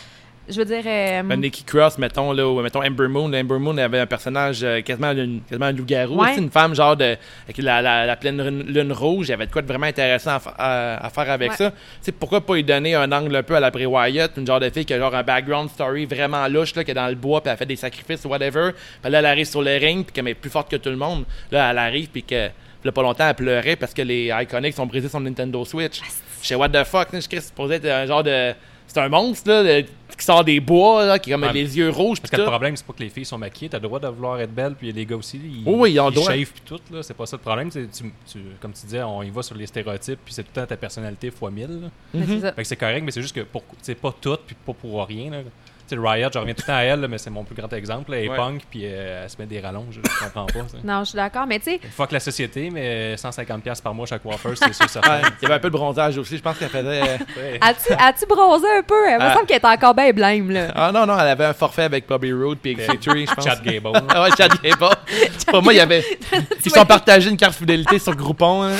je veux dire. euh, Ben, Nikki Cross, mettons, là, ou mettons Ember Moon. Là, Ember Moon avait un personnage euh, quasiment, une, quasiment un loup-garou. Ouais. une femme, genre, de, avec la, la, la pleine lune, lune rouge. Il y avait de quoi de vraiment intéressant à, fa- à- à faire avec Ouais. ça. Tu sais, pourquoi pas lui donner un angle un peu à la Bray Wyatt, une genre de fille qui a genre un background story vraiment louche, là, qui est dans le bois, puis elle fait des sacrifices ou whatever. Puis là, elle arrive sur le ring, puis qu'elle est plus forte que tout le monde. Là, elle arrive, puis que. A pas longtemps, elle pleurait parce que les Iconics ont brisé son Nintendo Switch. Je sais, what the fuck, je c'est supposé être un genre de. C'est un monstre, là, de- qui sort des bois, là, qui a comme Ouais. les yeux rouges, Parce que le problème, c'est pas que les filles sont maquillées. T'as le droit de vouloir être belle, puis il y a des gars aussi. Ils, Oui, oui, ils ont le droit. shave puis tout. là. C'est pas ça le problème. c'est Tu, tu- comme tu disais, on y va sur les stéréotypes, puis c'est tout le temps ta personnalité fois 1000. là. mais c'est ça. Fait que c'est correct, mais c'est juste que pour, c'est pas tout, puis pas pour rien. là. Riot, je reviens tout le temps à elle, là, mais c'est mon plus grand exemple. Elle est Ouais. punk, puis euh, elle se met des rallonges. Je comprends pas. ça. Non, je suis d'accord. Mais tu sais, Fuck la société, mais 150$ par mois chaque coiffeur, c'est sûr, certain. Ouais, il y avait un peu de bronzage aussi. Je pense qu'elle faisait. euh, <laughs> as-tu as-tu bronzé un peu? Il me Ah. semble qu'elle était encore bien blême, là. Ah non, non, elle avait un forfait avec Bobby Roode puis X3, je pense. Chad Gable. <laughs> Ah ouais, Chad Gable. Pour moi, il y avait. <laughs> Ils sont partagés une carte fidélité sur Groupon, hein.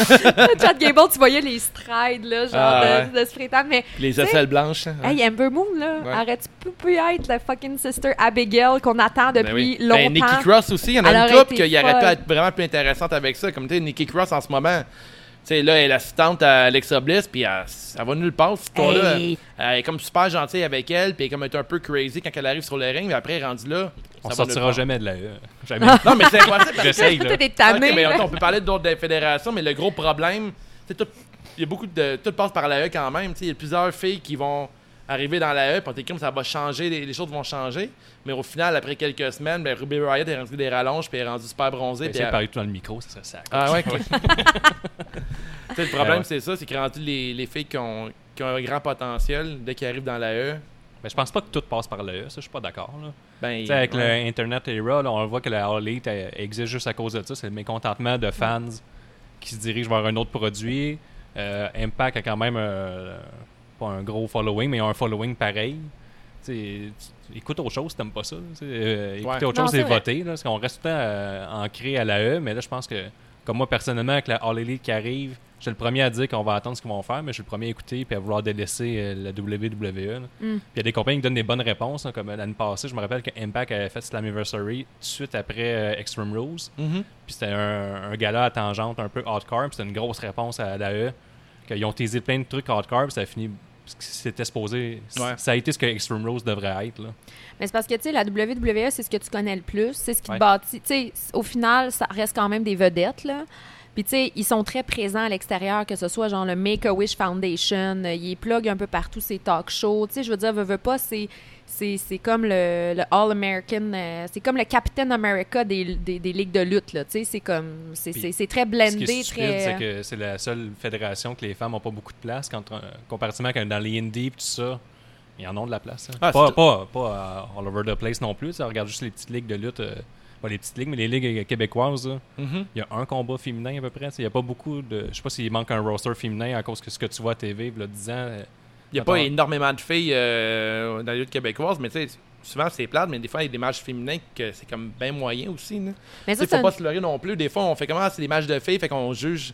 Chad Gable, tu voyais les strides, là, genre Ah, de, de spray tan. Mais, les aisselles blanches. hein. hey, Amber Moon, là, Ouais. arrête, tu peux plus être la fucking sister Abigail qu'on attend Ben depuis oui. longtemps. Ben, Nikki Cross aussi, il y en a Elle une couple qui aurait pu être vraiment plus intéressante avec ça. Comme tu sais, Nikki Cross en ce moment. Tu sais, là, elle est l'assistante à Alexa Bliss, puis elle, elle va nulle part. Hey. Elle est comme super gentille avec elle, puis elle est comme un peu crazy quand elle arrive sur le ring, mais après, rendue là. On sortira jamais de la E. Jamais. <laughs> Non, mais c'est impossible. J'essaye, là. Des mais là. on peut parler d'autres fédérations, mais le gros problème, c'est tout. Il y a beaucoup de. Tout passe par la E quand même. tu sais, Il y a plusieurs filles qui vont arriver dans la E, puis on comme ça va changer, les, les choses vont changer. Mais au final, après quelques semaines, ben, Ruby Riot est rendu des rallonges, puis est rendue super bronzée. puis elle- parler tout dans le micro, ça serait ça. Ah ouais, <laughs> <laughs> le problème, ouais. c'est ça, c'est que rendu les, les filles qui ont, qui ont un grand potentiel, dès qu'ils arrivent dans la E, Mais je pense pas que tout passe par la E, ça, je suis pas d'accord. ben. Tu sais, avec ouais. l'Internet era, là, on voit que la All Elite elle existe juste à cause de ça. C'est le mécontentement de fans qui se dirigent vers un autre produit. Euh, Impact a quand même euh, pas un gros following, mais ils ont un following pareil. Écoute autre chose si t'aimes pas ça. euh, écouter Ouais. autre Non, chose, vrai. voter. Là, parce qu'on reste tout le temps euh, ancré à la E, mais là, je pense que, comme moi personnellement, avec la All Elite qui arrive, je suis le premier à dire qu'on va attendre ce qu'ils vont faire, mais je suis le premier à écouter et à vouloir délaisser euh, la WWE. Mm. Puis il y a des compagnies qui donnent des bonnes réponses, hein, comme l'année passée. Je me rappelle que Impact avait fait Slammiversary tout de suite après euh, Extreme Rules. Mhm. Puis c'était un, un gala à tangente un peu hardcore. Puis c'était une grosse réponse à l'AE. Qu'ils ont teasé plein de trucs hardcore. Puis ça a fini. C'était supposé. Ouais. Ça a été ce que Extreme Rules devrait être. Là. Mais c'est parce que, tu sais, la WWE, c'est ce que tu connais le plus. C'est ce qui Ouais. te bâtit. Tu sais, au final, ça reste quand même des vedettes, là. Puis, tu sais, ils sont très présents à l'extérieur, que ce soit genre le Make-A-Wish Foundation, euh, ils plug un peu partout ces talk shows. Tu sais, je veux dire, veux, veux pas, c'est. C'est c'est comme le, le All-American, euh, c'est comme le Captain America des, des, des ligues de lutte, là. Tu sais, c'est comme. C'est très Ce qui blendé, est très. c'est que c'est la seule fédération que les femmes n'ont pas beaucoup de place. Quand, euh, comparativement à dans les indies et tout ça, ils en ont de la place. hein. Ah, pas, pas, pas euh, all over the place non plus. Ça regarde juste les petites ligues de lutte. euh, pas les petites ligues, mais les ligues euh, québécoises. là. Mhm. Il y a un combat féminin à peu près. Il n'y a pas beaucoup de. Je sais pas s'il manque un roster féminin à cause que ce que tu vois à TV, a 10 ans. Euh, Il n'y a pas énormément de filles euh, dans la lutte québécoise, mais tu sais, souvent c'est plate, mais des fois il y a des matchs féminins que c'est comme bien moyen aussi. là. Mais Tu ça, faut pas se leurrer non plus. Des fois, on fait comment c'est des matchs de filles, fait qu'on juge,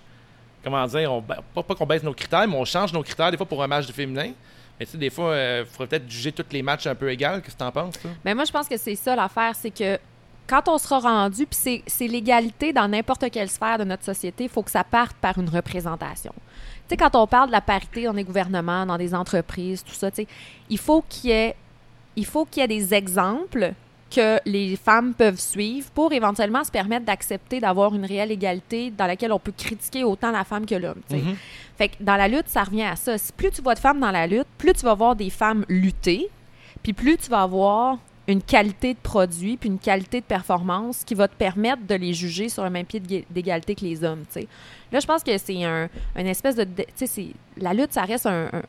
comment dire, on, pas, pas qu'on baisse nos critères, mais on change nos critères des fois pour un match de féminin. Mais tu sais, des fois, il faudrait peut-être juger tous les matchs un peu égaux. Qu'est-ce que t'en penses, toi? Mais moi, je pense que c'est ça l'affaire, c'est que quand on sera rendu, puis c'est- c'est l'égalité dans n'importe quelle sphère de notre société, il faut que ça parte par une représentation. Tu sais, quand on parle de la parité dans des gouvernements, dans des entreprises, tout ça, tu sais, il faut qu'il y ait, il faut qu'il y ait des exemples que les femmes peuvent suivre pour éventuellement se permettre d'accepter d'avoir une réelle égalité dans laquelle on peut critiquer autant la femme que l'homme. Mhm. Fait que dans la lutte, ça revient à ça. Si plus tu vois de femmes dans la lutte, plus tu vas voir des femmes lutter, puis plus tu vas avoir une qualité de produit, puis une qualité de performance qui va te permettre de les juger sur le même pied d'ég- d'égalité que les hommes, tu. Là, je pense que c'est un, une espèce de... Tu la lutte, ça reste un... un- un-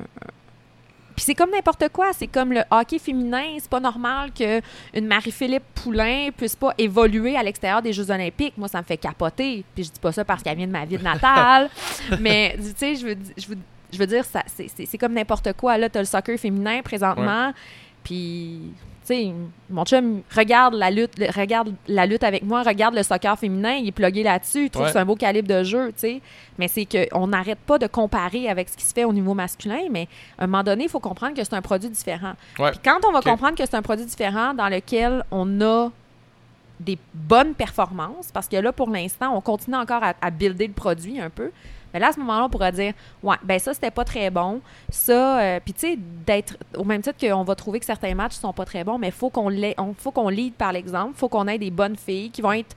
puis c'est comme n'importe quoi. C'est comme le hockey féminin. C'est pas normal que une Marie-Philippe Poulain puisse pas évoluer à l'extérieur des Jeux Olympiques. Moi, ça me fait capoter. Puis je dis pas ça parce qu'elle vient de ma ville natale. <laughs> mais tu sais, je veux, di- je veux, je veux dire, ça, c'est, c'est- c'est comme n'importe quoi. Là, t'as le soccer féminin présentement. Puis, tu sais, mon chum regarde la lutte, le- regarde la lutte avec moi, regarde le soccer féminin, il est plugué là-dessus, il trouve Ouais. que c'est un beau calibre de jeu, tu sais. Mais c'est qu'on n'arrête pas de comparer avec ce qui se fait au niveau masculin, mais à un moment donné, il faut comprendre que c'est un produit différent. Ouais. Puis quand on va comprendre que c'est un produit différent dans lequel on a des bonnes performances, parce que là, pour l'instant, on continue encore à, à builder le produit un peu. Mais là, à ce moment-là, on pourra dire, ouais, ben ça, c'était pas très bon. Ça, euh, puis tu sais, d'être, au même titre qu'on va trouver que certains matchs sont pas très bons, mais faut qu'on on- faut qu'on lead par l'exemple. faut qu'on ait des bonnes filles qui vont être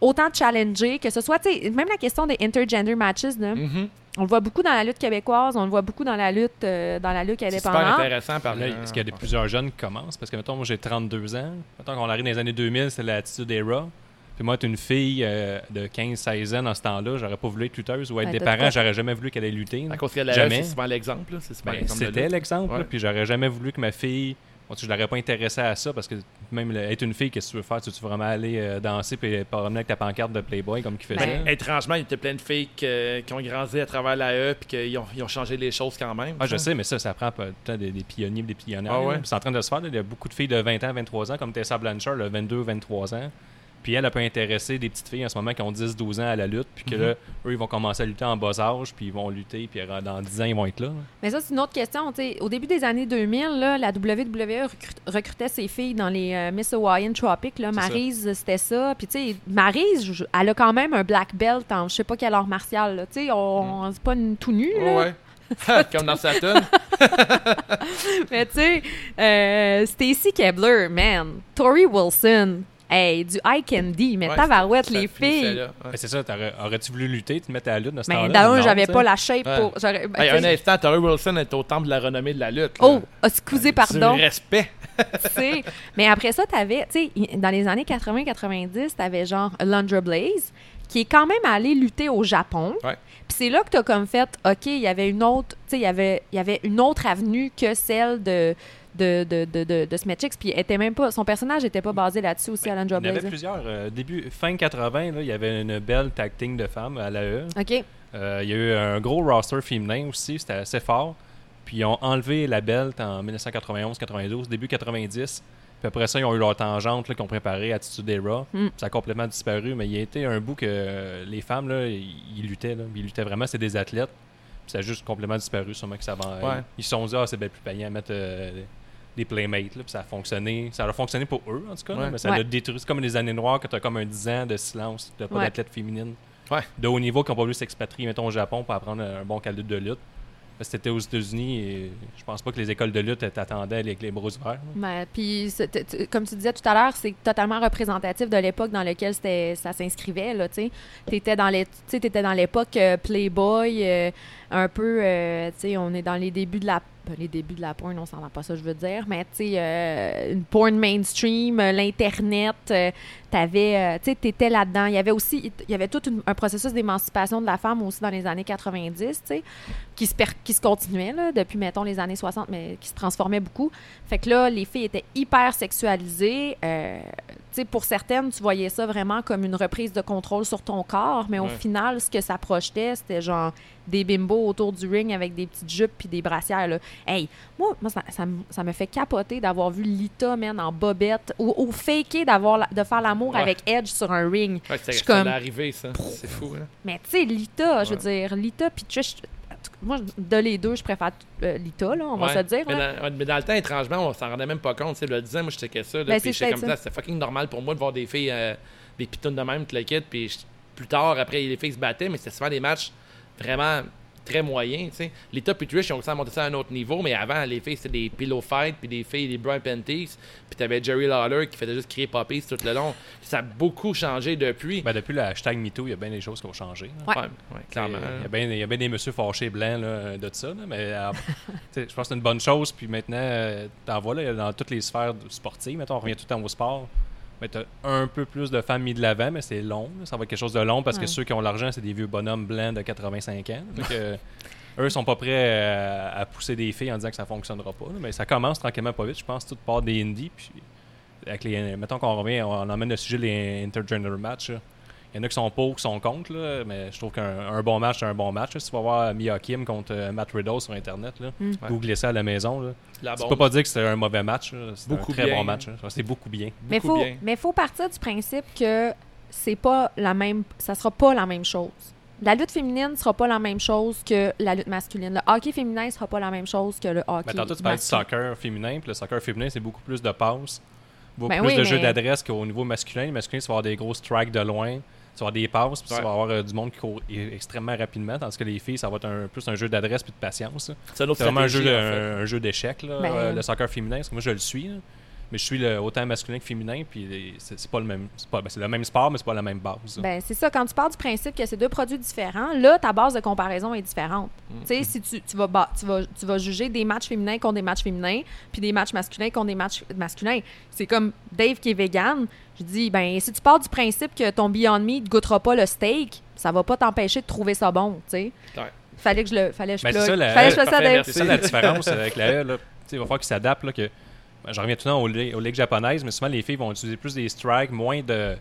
autant challengées, que ce soit, tu sais, même la question des intergender matches, là, Mhm. on le voit beaucoup dans la lutte québécoise, on le voit beaucoup dans la lutte, euh, dans la lutte C'est super indépendante. intéressant par Là, est-ce qu'il y a des, plusieurs jeunes qui commencent? Parce que, mettons, moi, j'ai 32 ans. Mettons qu'on arrive dans les années 2000, c'est l'attitude era. Puis moi, être une fille euh, de 15-16 ans dans ce temps-là, j'aurais pas voulu être lutteuse. Ou être Ben, des parents, j'aurais jamais voulu qu'elle ait lutté. À cause la Jamais. c'est souvent l'exemple. là. C'est souvent Ben, C'était l'exemple. Ouais. Puis j'aurais jamais voulu que ma fille Bon, tu sais, je l'aurais pas intéressé à ça parce que même le- être une fille, qu'est-ce que tu veux faire? Tu veux vraiment aller euh, danser puis pas revenir avec ta pancarte de Playboy comme qu'il faisait? Ben, Étrangement, il y a plein de filles que- qui ont grandi à travers la E puis qu'ils ont, ils ont changé les choses quand même. Ah, je sais, mais ça, ça prend temps des, des pionniers, des pionnières. Ah ouais? C'est en train de se faire. là. Il y a beaucoup de filles de 20 ans, 23 ans, comme Tessa Blanchard, là, 22, 23 ans. Puis elle, elle peut intéresser des petites filles en ce moment qui ont 10, 12 ans à la lutte. Puis que Mhm. là, eux, ils vont commencer à lutter en bas âge. Puis ils vont lutter. Puis dans 10 ans, ils vont être là. Mais ça, c'est une autre question. tu sais. Au début des années 2000, là, la WWE recrut- recrutait ses filles dans les euh, Miss Hawaiian Tropic. Là. Maryse, c'était ça. Puis, tu sais, Maryse, elle a quand même un black belt en je sais pas quel art martial. là. Tu sais, on, c'est pas une tout nu. là. Ouais, ouais. <laughs> <laughs> Comme dans Saturn. <laughs> Mais tu sais, euh, Stacy Kebler, man. Tori Wilson. Hey, du eye candy. Mais Ouais, tabarouette, les filles. ouais. Ben, c'est ça. Aurais-tu voulu lutter, te mettre à la lutte dans ce Mais temps-là? d'un, j'avais tu pas la shape Ouais. pour. j'aurais- ben, Hey, tu un instant, Tori Wilson est au temple de la renommée de la lutte. là. oh, excusez, pardon. Du respect. <laughs> tu. Mais après ça, t'avais, tu sais, dans les années 80-90, t'avais genre Alundra Blaze, qui est quand même allé lutter au Japon. Ouais. Puis c'est là que t'as comme fait, OK, il y avait une autre, tu sais, il y avait, il y avait une autre avenue que celle de de, de, de, de, de Smetchix, puis elle était même pas, son personnage était pas basé là-dessus aussi, Alundra Il y en avait plusieurs. euh, début, fin 80, là, il y avait une belle team de femmes à l'AE. OK. Euh, il y a eu un gros roster féminin aussi, c'était assez fort. Puis ils ont enlevé la belt en 1991-92, début 90. Puis après ça, ils ont eu leur tangente là, qu'ils ont préparé Attitude Era. Mm. Ça a complètement disparu, mais il y a été un bout que euh, les femmes, là, ils, ils luttaient. Là. Ils luttaient vraiment, c'est des athlètes. Puis ça a juste complètement disparu, sûrement que ça va. Ouais. Ils se sont dit, ah, c'est bien plus payant à mettre euh, des playmates. Là, puis ça a fonctionné. Ça a fonctionné pour eux, en tout cas. là, mais ça Ouais. a détruit. C'est comme les années noires que tu as comme un 10 ans de silence. Tu pas Ouais. d'athlètes féminines Ouais. de haut niveau qui n'ont pas voulu s'expatrier, mettons, au Japon pour apprendre un bon calibre de lutte. Parce que C'était aux États-Unis et je pense pas que les écoles de lutte t'attendaient avec les bras ouverts. Ben, puis, comme tu disais tout à l'heure, c'est totalement représentatif de l'époque dans laquelle ça s'inscrivait. Là, tu étais dans les- tu sais, t'étais dans l'époque euh, Playboy, euh, un peu, euh, tu sais, on est dans les débuts de la les débuts de la porn, on s'entend pas ça, je veux dire, mais tu sais, euh, une porn mainstream, euh, l'Internet, euh, t'avais, tu sais, t'étais là-dedans. Il y avait aussi, il y avait tout un processus d'émancipation de la femme aussi dans les années 90, tu sais, qui se, qui se continuait, là, depuis, mettons, les années 60, mais qui se transformait beaucoup. Fait que là, les filles étaient hyper sexualisées. Pour certaines, tu voyais ça vraiment comme une reprise de contrôle sur ton corps, mais au final, ce que ça projetait, c'était genre des bimbos autour du ring avec des petites jupes puis des brassières. Là. Hey, moi, moi ça, ça, me- ça me fait capoter d'avoir vu Lita, man, en bobette, ou, ou faker d'avoir de faire l'amour Ouais. avec Edge sur un ring. Ouais, c'est comme- arriver, ça. C'est fou, hein. Mais tu sais, Lita, je veux dire, Lita puis Trish, moi, de les deux, je préfère euh, Lita, là, on va se dire. Mais là. dans, ouais, mais dans le temps, étrangement, on s'en rendait même pas compte. Tu sais, le 10 ans, moi, je checkais ça. Là, Ben, puis c'est j'étais comme ça. C'était fucking normal pour moi de voir des filles, euh, des pitounes de même, tout le kit. Puis plus tard, après, les filles se battaient, mais c'était souvent des matchs vraiment très moyens. tu sais. Les top et Trish, ils ont aussi monté ça à un autre niveau, mais avant, les filles, c'était des pillow fights, puis des filles, des Brian Panties. Puis t'avais Jerry Lawler qui faisait juste crier Poppies tout le long. Ça a beaucoup changé depuis. Ben, depuis le hashtag MeToo, il y a bien des choses qui ont changé. là. Ouais. Ouais, ouais, clairement. Il y a bien, il y a bien des messieurs fâchés blancs là, de ça, là, mais <laughs> sais, je pense que c'est une bonne chose. Puis maintenant, euh, t'en vois là, dans toutes les sphères sportives, mettons, on revient tout le temps au sport. Mais t'as un peu plus de femmes mis de l'avant, mais c'est long. Ça va être quelque chose de long parce Ouais. que ceux qui ont l'argent, c'est des vieux bonhommes blancs de 85 ans. Donc, euh, <laughs> eux sont pas prêts euh, à, à pousser des filles en disant que ça fonctionnera pas. là. Mais ça commence tranquillement pas vite. Je pense tout part des indies. Puis avec les, mettons qu'on revient, on emmène le sujet des intergender matchs. Il y en a qui sont pour, qui sont contre, là, mais je trouve qu'un un bon match, c'est un bon match. là. Si tu vas voir Mia Kim contre euh, Matt Riddle sur Internet, là, Mm. Ouais. googlez ça à la maison. Là. La Tu peux pas dire que c'était un mauvais match. C'est un Beaucoup très bien. bon match. C'est beaucoup bien. Mais Beaucoup faut, bien. mais faut partir du principe que c'est pas la même, ça sera pas la même chose. La lutte féminine sera pas la même chose que la lutte masculine. Le hockey féminin sera pas la même chose que le hockey Mais tantôt, tu parlais du masculin. soccer féminin. Puis le soccer féminin, c'est beaucoup plus de passes, beaucoup Ben plus oui, de mais- jeux d'adresse qu'au niveau masculin. Le masculin, tu vas avoir des gros strikes de loin. Tu vas avoir des passes, puis Ouais. tu vas avoir euh, du monde qui court e- extrêmement rapidement, tandis que les filles, ça va être un, plus un jeu d'adresse puis de patience. C'est une autre C'est vraiment un jeu, en fait. un, un jeu d'échecs, là, Ben- euh, le soccer féminin, parce que moi je le suis. là. Mais je suis le, autant masculin que féminin, puis c'est c'est pas le même. C'est pas- ben, c'est le même sport, mais c'est pas la même base. Ben, c'est ça, quand tu pars du principe que c'est deux produits différents, là, ta base de comparaison est différente. Mm. Tu sais, si tu, tu, vas, tu, vas, tu vas juger des matchs féminins contre des matchs féminins, puis des matchs masculins contre des matchs masculins. C'est comme Dave qui est vegan. Je dis, ben, si tu pars du principe que ton Beyond Meat ne goûtera pas le steak, ça va pas t'empêcher de trouver ça bon, tu sais. Ouais. Fallait que je le. Fallait que je Ben, c'est plug. ça, la- Fallait que je fasse ça, Dave. C'est ça la différence avec la E. Là. Tu sais, Il va falloir là, que J'en reviens tout le temps aux, li- aux ligues japonaises, mais souvent les filles vont utiliser plus des strikes, moins de,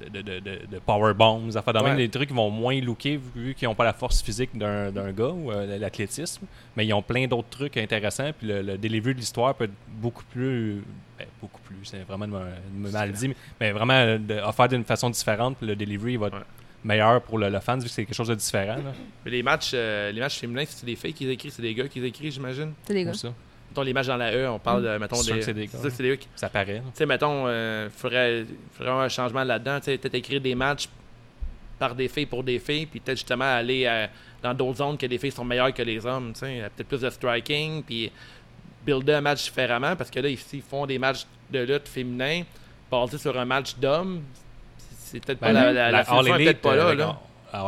de, de, de, de power bombs, de même, des trucs qui vont moins looker vu qu'ils n'ont pas la force physique d'un d'un gars ou euh, l'athlétisme. Mais ils ont plein d'autres trucs intéressants. Puis le, le delivery de l'histoire peut être beaucoup plus. ben, beaucoup plus, c'est vraiment mal dit, mais- mais vraiment de, offert d'une façon différente. Puis le delivery va être Ouais. meilleur pour le, le fan vu que c'est quelque chose de différent. Là, Mais Les matchs, euh, les matchs féminins, c'est des filles qui les écrivent, c'est des gars qui les écrivent, j'imagine? C'est des gars. ça. Mettons les matchs dans la E, on parle de, mettons, des. c'est des qui- Ça paraît. Tu sais, mettons, il faudrait, faudrait un changement là-dedans. Tu sais, peut-être écrire des matchs par des filles pour des filles, puis peut-être justement aller euh, dans d'autres zones que les filles sont meilleures que les hommes. Tu sais, peut-être plus de striking, puis builder un match différemment, parce que là, ici, ils font des matchs de lutte féminin basés sur un match d'hommes. C'est peut-être pas Ben, la, la, la solution peut-être pas euh, là. avec- là.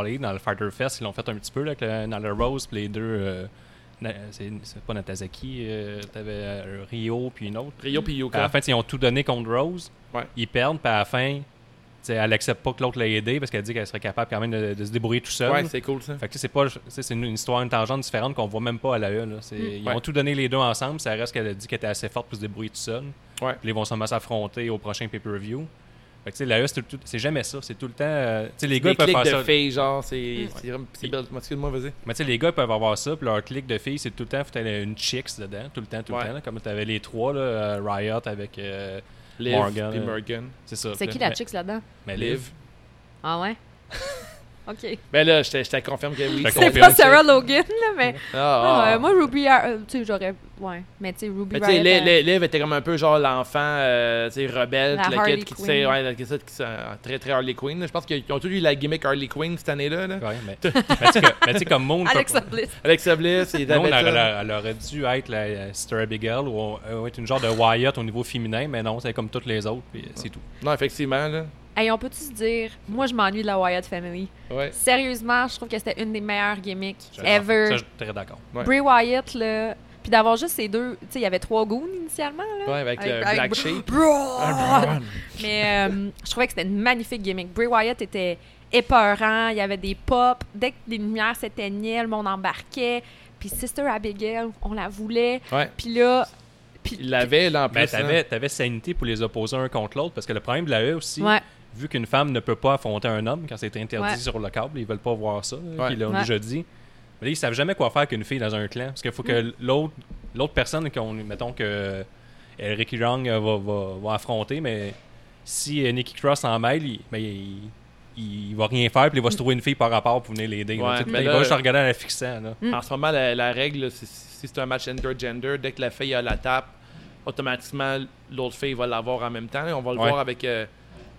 Elite, dans le Fighter Fest, ils l'ont fait un petit peu là, avec le, dans le Rose, puis les deux. euh, c'est pas Natazaki, euh, t'avais euh, Rio, puis une autre. Rio puis Puis à Yuka. la fin, ils ont tout donné contre Rose. Ouais. Ils perdent, puis à la fin, elle accepte pas que l'autre l'ait aidé parce qu'elle dit qu'elle serait capable quand même de, de se débrouiller tout seul. Ouais, c'est cool ça. Fait que c'est pas c'est une, une histoire, une tangente différente qu'on voit même pas à la E. Là. C'est- Ils Ouais. ont tout donné les deux ensemble, ça reste qu'elle a dit qu'elle était assez forte pour se débrouiller tout seul. Ouais. Puis ils vont sûrement s'affronter au prochain pay-per-view. Fait que la E, c'est tout- c'est jamais ça. C'est tout le temps. euh, tu sais, les gars peuvent clics faire de ça. filles, genre, c'est. Excuse-moi, vas-y. Mais tu sais, les gars ils peuvent avoir ça, puis leur clic de filles, c'est tout le temps, faut avoir une chicks dedans, tout le temps, tout Ouais. le temps. là. Comme tu avais les trois, là, euh, Riot avec. euh, Liv Morgan, euh, Morgan. c'est ça. C'est qui la chicks là-dedans? Mais Liv. Liv. Ah ouais? <laughs> OK. Ben là, je te je te confirme que oui. C'est- pas Sarah Logan, là, mais... Ah, Ah, ah. ouais, moi, Ruby... euh, tu sais, j'aurais... Ouais, mais tu sais, Ruby Mais tu sais, Liv, euh, Liv était comme un peu genre l'enfant, euh, tu sais, rebelle, La le kid qui, sais, ouais, la- qui, euh, très très Harley Quinn. là. Je pense qu'ils ont tous eu la gimmick Harley Quinn cette année-là. Là. Ouais, mais, <laughs> mais tu sais mais comme Moon. Alexa Bliss. Alexa Bliss, Moon, avait elle, ça. elle- elle aurait dû être la euh, Sister Abigail ou euh, être une genre de Wyatt au niveau féminin, mais non, c'est comme toutes les autres, puis euh, c'est tout. Non, effectivement. Là. Hey, on peut-tu se dire... Moi, je m'ennuie de la Wyatt Family. Ouais. Sérieusement, je trouve que c'était une des meilleures gimmicks ever. Ça, je suis très d'accord. Ouais. Bray Wyatt, là... Puis d'avoir juste ces deux... Tu sais, il y avait trois goons initialement, là. Ouais, avec, Black avec- Sheep. Braun! <laughs> Mais euh, je trouvais que c'était une magnifique gimmick. Bray Wyatt était épeurant, il y avait des pops. Dès que les lumières s'éteignaient, le monde embarquait. Puis Sister Abigail, on la voulait. Ouais. Puis là... Puis, Il l'avait, là, en plus. Ben, hein. t'avais, t'avais sanité pour les opposer un contre l'autre, parce que le problème de la E aussi, Ouais. Vu qu'une femme ne peut pas affronter un homme quand c'est interdit Ouais. sur le câble, ils veulent pas voir ça, là, Ouais. puis ils l'ont Ouais. déjà dit. Mais là, ils savent jamais quoi faire qu'une fille dans un clan, parce qu'il faut Mm. que l'autre, l'autre personne qu'on, mettons que euh, Ricky Young euh, va, va, va affronter, mais si euh, Nikki Cross s'en mêle, il, ben, il, il va rien faire, puis il va se trouver une fille par rapport pour venir l'aider. il là- va juste regarder en la fixant. Là. Mm. En ce moment, la, la règle, si c'est un match intergender, dès que la fille a la tape, automatiquement, l'autre fille va l'avoir en même temps. On va le Ouais. voir avec euh,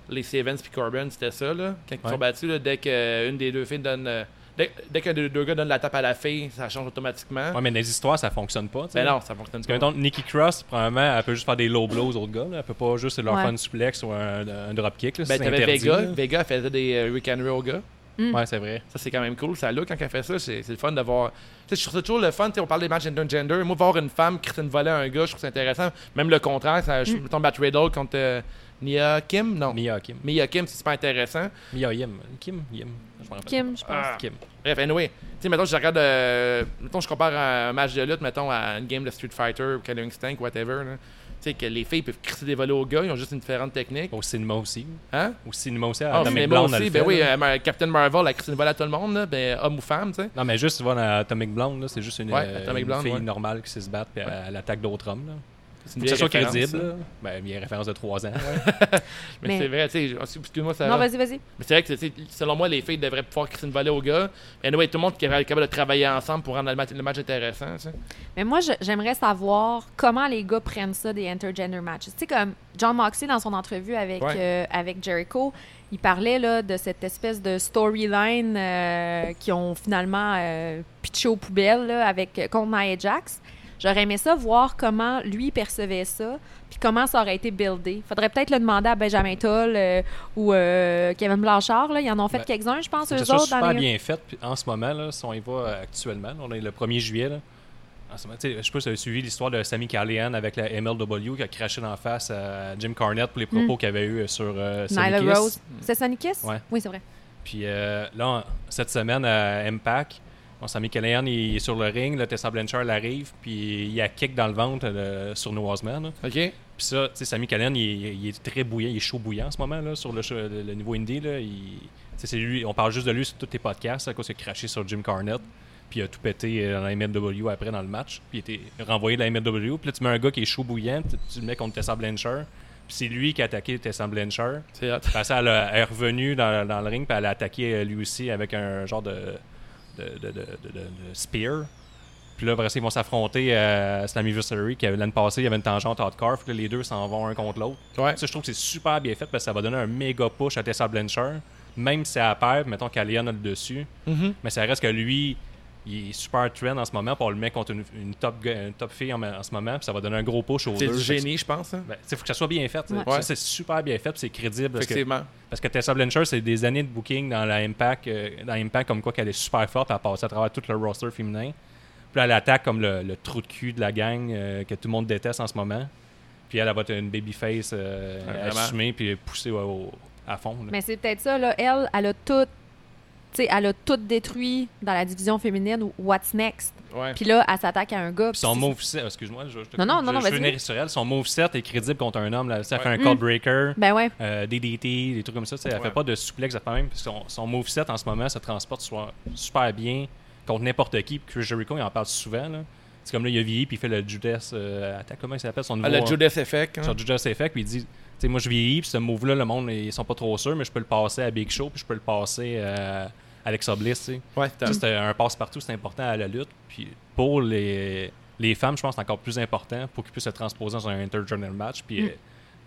les Evans puis Corbin, c'était ça. Là. Quand ils sont battus, là, dès qu'une des deux filles donne. euh, dès, dès qu'un des deux gars donne la tape à la fille, ça change automatiquement. Ouais, mais dans les histoires, ça fonctionne pas. Mais non, ça fonctionne Parce pas. mettons, Nikki Cross, probablement, elle peut juste faire des low blows aux autres gars. Là. Elle peut pas juste leur Ouais. faire une suplex ou un, un dropkick. là, Ben, c'est t'avais interdit, Vega. là. Vega elle faisait des euh, Rick and Roll gars. Ouais, c'est vrai. Ça, c'est quand même cool. Ça look quand elle fait ça. C'est c'est le fun de voir. Tu sais, je trouve ça toujours le fun. tu sais, On parle des matchs intergender. Moi, voir une femme qui une volée à un gars, je trouve ça intéressant. Même le contraire. Ça, je mettons Matt Riddle contre euh, Nia Kim. Non. Mia Kim. Mia Kim, c'est super intéressant. Mia Yim. Kim? Yim. Je m'en rappelle Kim, je pense. Ah. Kim. Bref, anyway. Tu sais, mettons, je regarde. euh, mettons, je compare un match de lutte, mettons, à une game de Street Fighter ou Killer Instinct, whatever. là. Tu sais, que les filles peuvent crisser des volets aux gars. Ils ont juste une différente technique. Au cinéma aussi. Hein? Au cinéma aussi. Ah, au Atomic cinéma Blonde, aussi. le Ben fait, oui, là. euh, Captain Marvel a crissé une volée à tout le monde, là, ben, homme ou femme, tu sais. Non, mais juste, tu vois, dans Atomic Blonde, là, c'est juste une, Ouais, euh, une Blonde, fille ouais. normale qui sait se battre puis elle, elle attaque d'autres hommes. Là. C'est vieille référence, crédible. ça. là. Ben, vieille référence de 3 ans. <laughs> Mais, Mais- c'est vrai, tu sais, excuse-moi, ça. Non, vas-y, vas-y. Mais c'est vrai que, selon moi, les filles devraient pouvoir crisser une volée aux gars. Mais anyway, tout le monde qui est capable de travailler ensemble pour rendre le match, le match intéressant. Mais moi, j'aimerais savoir comment les gars prennent ça des intergender matches. Tu sais, comme John Moxley, dans son entrevue avec, Ouais. euh, avec Jericho, il parlait là, de cette espèce de storyline euh, qui ont finalement euh, pitché aux poubelles là, avec, contre Nia Jax. J'aurais aimé ça, voir comment lui percevait ça, puis comment ça aurait été buildé. Faudrait peut-être le demander à Benjamin Toll euh, ou euh, Kevin Blanchard. Là. Ils en ont fait Ben, quelques-uns, je pense, eux autres. super dans les... bien fait puis en ce moment, là, si on y va euh, actuellement, on est le 1er juillet. Là, en ce moment, tu sais, je sais pas si vous avez suivi l'histoire de Sammy Callahan avec la MLW qui a craché dans la face à Jim Cornette pour les propos qu'il avait eu sur euh, Nyla. Rose. C'est Sonny Kiss? Ouais. Oui, c'est vrai. Puis euh, là, cette semaine à Impact, Bon, Sami il est sur le ring, là, Tessa Blanchard arrive, puis il a kick dans le ventre euh, sur No Osman. là. OK? Puis ça, tu sais, Sami il, est- il est très bouillant, il est chaud bouillant en ce moment, là, sur le, le- le niveau indie, là. Il- c'est lui, on parle juste de lui sur tous tes podcasts, à cause qu'il a craché sur Jim Carnett, puis il a tout pété euh, dans la MLW après dans le match, puis il été renvoyé de la MLW. Puis là, tu mets un gars qui est chaud bouillant, tu, le mets contre Tessa Blanchard, puis c'est lui qui a attaqué Tessa Blanchard. C'est hot. Ça, elle, a- elle est revenue dans, dans le ring, puis elle a attaqué euh, lui aussi avec un genre de, de, spear. Puis là, après ils vont s'affronter à Slammiversary, qui l'année passée, il y avait une tangente hardcore, puis là, les deux s'en vont un contre l'autre. Ouais. Ça, je trouve que c'est super bien fait, parce que ça va donner un méga push à Tessa Blanchard, même si elle perd, mettons qu'Alian a le dessus. Mhm. Mais ça reste que lui, il est super trend en ce moment, puis on le met contre une, une top, gu- une top fille en, en ce moment, puis ça va donner un gros push aux C'est deux. du Fait que génie, je pense. hein? ben, faut que ça soit bien fait. Ouais. Ouais. c'est super bien fait, puis c'est crédible. Parce que, Effectivement. parce que Tessa Blanchard, c'est des années de booking dans la Impact, euh, dans Impact comme quoi qu'elle est super forte, elle passe à travers tout le roster féminin. Puis elle attaque comme le, le trou de cul de la gang euh, que tout le monde déteste en ce moment. Puis elle, elle va être une babyface euh, assumée puis poussée au- au- à fond. là. Mais c'est peut-être ça, là. Elle, elle a tout. Tu sais, elle a tout détruit dans la division féminine ou What's Next. Ouais. Puis là, elle s'attaque à un gars. Puis son c'est- moveset, excuse-moi, je, je te Non, non, non, non, je, je veux vas-y. venir sur elle. Son moveset est crédible contre un homme. Là. Ça fait un Mm. code breaker. Ben ouais. euh, DDT, des trucs comme ça. sais, Elle fait pas de suplex de même. Puis Son, son moveset en ce moment se transporte soit- super bien contre n'importe qui. Puis Chris Jericho, il en parle souvent. là. C'est comme là, il a vieilli, puis il fait le Judas euh, comment il s'appelle son nouveau. Ah, le Judas Effect. hein. Sur Judas Effect, puis il dit, tu sais, moi je vieillis, puis ce move-là, le monde, ils sont pas trop sûrs, mais je peux le passer à Big Show, puis je peux le passer euh, à Alexa Bliss. Ouais, c'est Ça, un- c'était un passe-partout, c'est important à la lutte. Puis pour les, les femmes, je pense que c'est encore plus important pour qu'ils puissent se transposer dans un intergender match. Puis Mm.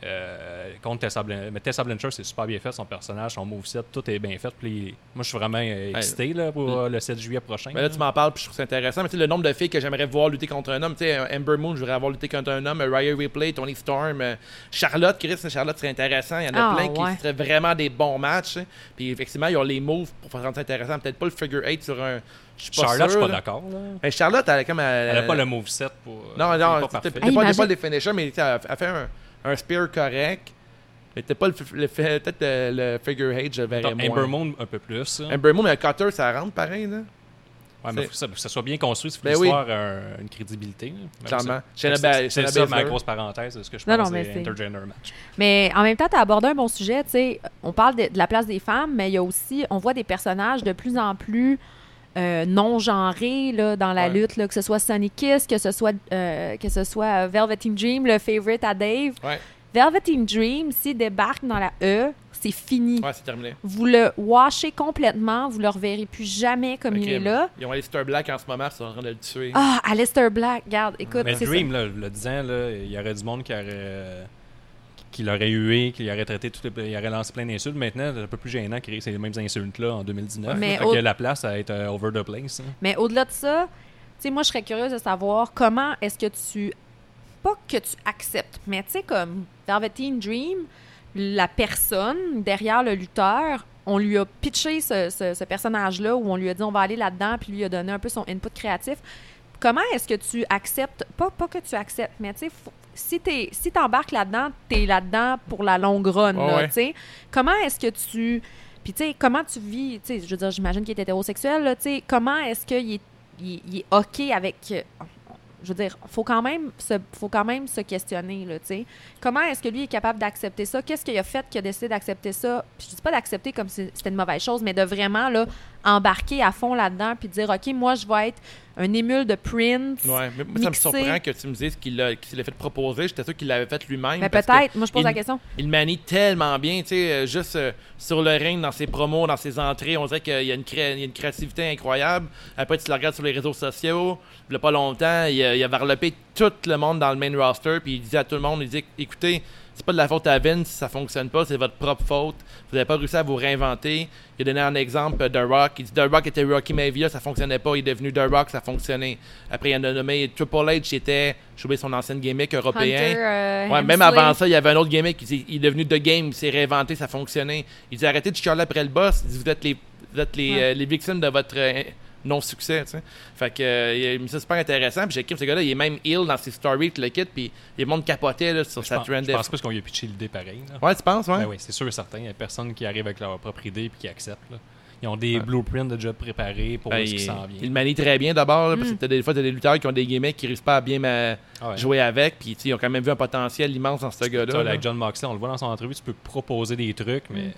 Euh, contre Tessa Blanchard, mais Tessa Blanchard, c'est super bien fait, son personnage, son moveset, tout est bien fait. Puis moi, je suis vraiment euh, excité là, pour euh, le 7 juillet prochain. Mais là, là. tu m'en parles, puis je trouve ça intéressant. Mais tu sais, le nombre de filles que j'aimerais voir lutter contre un homme, tu sais, un Ember Moon, je voudrais avoir lutté contre un homme, Raya Ripley, Tony Storm, euh, Charlotte, Chris, Charlotte serait intéressant. Il y en a Ah, plein ouais. qui seraient vraiment des bons matchs. hein. Puis effectivement, ils ont les moves pour faire rendre ça intéressant. Peut-être pas le figure 8 sur un. Je suis pas Charlotte, je suis pas d'accord. là. Mais Charlotte, elle a comme. Elle a pas le moveset pour. Non, c'est non, Ah, pas, le finisher, mais tu sais, elle a fait un, un spear correct. Mais c'était pas le, f- le peut-être le, le figure 8, je verrais moins. Ember Moon, un peu plus. là. Ember Moon, mais un cutter, ça rentre pareil, là. Ouais, mais faut que ça, faut que ça soit bien construit, il faut que Ben l'histoire un- une crédibilité. Même Clairement. C'est- Ba- C'est Shayna ça ma grosse parenthèse de ce que je Non, pense non, mais intergender match. Mais en même temps, tu as abordé un bon sujet. Tu sais, on parle de, de la place des femmes, mais il y a aussi, on voit des personnages de plus en plus euh, non genrés là, dans la Ouais. lutte, là, que ce soit Sonny Kiss, que ce soit, euh, que ce soit euh, Velveteen Dream, le favorite à Dave. Ouais, Velveteen Dream, s'il débarque dans la E, c'est fini. ouais c'est terminé. Vous le washez complètement, vous le reverrez plus jamais comme Ok, il est là. Ils ont Alistair Black en ce moment, ils sont en train de le tuer. Ah, Alistair Black, regarde, écoute, Mais c'est ça. Dream, là, le disant, là, il y aurait du monde qui aurait. Euh, qui l'aurait hué, qui aurait traité tout, il aurait lancé plein d'insultes. Maintenant, c'est un peu plus gênant de créer ces mêmes insultes-là en 2019. Mais fait au- qu'il y a la place à être euh, over the place. hein. Mais au-delà de ça, tu sais, moi, je serais curieuse de savoir comment est-ce que tu. Pas que tu acceptes, mais tu sais, comme Velveteen Dream, la personne derrière le lutteur, on lui a pitché ce, ce- ce personnage-là où on lui a dit on va aller là-dedans, puis lui a donné un peu son input créatif. Comment est-ce que tu acceptes, pas, pas que tu acceptes, mais tu sais, si tu si embarques là-dedans, tu es là-dedans pour la longue run, là, ouais. Comment est-ce que tu. Puis, tu sais, comment tu vis, tu sais, je veux dire, j'imagine qu'il est hétérosexuel, là, tu sais, comment est-ce qu'il est, il, il est OK avec. Je veux dire, faut quand même se, faut quand même se questionner, là, tu sais. Comment est-ce que lui est capable d'accepter ça? Qu'est-ce qu'il a fait qu'il a décidé d'accepter ça? Puis je dis pas d'accepter comme si c'était une mauvaise chose, mais de vraiment, là, embarquer à fond là-dedans puis dire, OK, moi, je vais être un émule de Prince. Ouais, mais moi, ça me surprend que tu me dises qu'il l'a qu'il l'a fait proposer. J'étais sûr qu'il l'avait fait lui-même. Mais peut-être, moi, je pose il- la question. Il manie tellement bien, tu sais, euh, juste euh, sur le ring, dans ses promos, dans ses entrées, on dirait qu'il y, a une y a créativité incroyable. Après, tu le regardes sur les réseaux sociaux, il y a pas longtemps, il a, il a varlopé tout le monde dans le main roster, puis il disait à tout le monde, il dit, écoutez, c'est pas de la faute à Vince si ça fonctionne pas, c'est votre propre faute. Vous n'avez pas réussi à vous réinventer. Il a donné un exemple de Rock. Il dit The Rock était Rocky Mavia, ça fonctionnait pas. Il est devenu The Rock, ça fonctionnait. Après, il en a nommé Triple H, qui était, j'ai oublié son ancienne gimmick européen. Hunter, euh, Ouais, même avant ça, il y avait un autre gimmick. Il, dit- il est devenu The Game, il s'est réinventé, ça fonctionnait. Il dit arrêtez de chialer après le boss. Il dit vous êtes les, vous êtes les, Ouais. euh, les victimes de votre euh, non-succès. tu sais. Fait que euh, il a mis ça super intéressant. Puis j'ai écrit ce gars-là, il est même ill dans ses stories, tout le kit. Puis les monde capotait là, sur Je sa pense, trend. je pense pas qu'on lui a pitché l'idée pareil. là. Ouais, tu penses, ouais? Ben oui, c'est sûr et certain. Il n'y a personne qui arrive avec leur propre idée et qui accepte. là. Ils ont des Ouais. blueprints déjà préparés pour Ben, ce qui s'en vient. il manie très bien d'abord, là, parce Mm. que t'as des fois, t'as des lutteurs qui ont des gimmicks qui réussissent pas à bien ma- Ah ouais. jouer avec, puis tu ils ont quand même vu un potentiel immense dans ce Tu gars-là. avec John Moxley, on le voit dans son entrevue, tu peux proposer des trucs, mais Mm.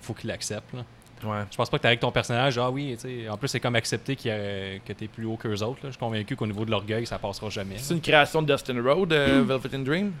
faut qu'il l'accepte. là. Ouais. Je pense pas que tu avec ton personnage, ah oui, tu sais, en plus c'est comme accepter qu'il y a- que t'es plus haut qu'eux autres. là. Je suis convaincu qu'au niveau de l'orgueil, ça passera jamais. C'est une création de Dustin Road, euh, Velvet in Dream?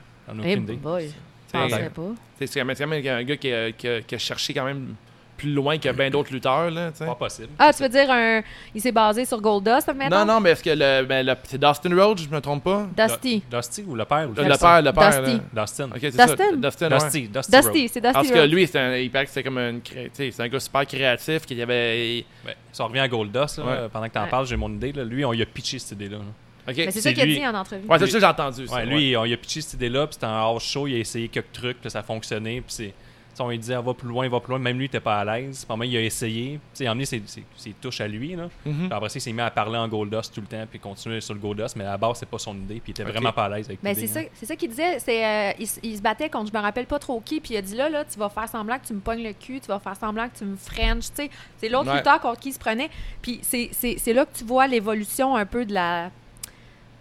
Ai Eh boy, je penserais pas. c'est quand même, c'est quand même un gars qui a, qui a- qui a cherché quand même plus loin que bien d'autres lutteurs. Là. Pas possible. Ah, tu veux dire, un... il s'est basé sur Goldust, maintenant? non, non, mais est-ce que le, ben, le- c'est Dustin Rhodes, je me trompe pas? Dusty. Du- Dusty ou le père ou Le, le le père, le père. Dusty. là. Dustin. C'est Dustin? ça. Dustin, ouais. Dusty. Dusty. Dusty, c'est Dusty Parce que lui, c'est un, il paraît que c'était comme un, cré- tu sais, c'est un gars super créatif, qui avait... Si on revient à Goldust, là, Ouais. pendant que tu en Ouais. parles, j'ai mon idée. Là. Lui, on lui a pitché cette idée-là. Mais c'est c'est ça qu'il a dit en entrevue. Ouais, c'est ça que j'ai entendu. ça, Ouais, lui, on lui a pitché cette idée-là, puis c'était un house show, il a essayé quelques trucs, puis ça a fonctionné, puis c'est. On lui disait, ah, va plus loin, va plus loin. Même lui, il était pas à l'aise. Moment, il a essayé. Tu sais, Il a emmené ses, ses- ses touches à lui. Là. Mhm. Puis après ça, il s'est mis à parler en Goldust tout le temps, puis continuer sur le Goldust. Mais à la base, c'est pas son idée, puis il était vraiment pas à l'aise avec Ben, l'idée. c'est ça, hein. c'est ça qu'il disait. C'est, euh, il, se battait contre je me rappelle pas trop qui, puis il a dit là, là, tu vas faire semblant que tu me pognes le cul, tu vas faire semblant que tu me french, tu sais. C'est l'autre Ouais. lutteur contre qui il se prenait. Puis c'est là que tu vois l'évolution un peu de la,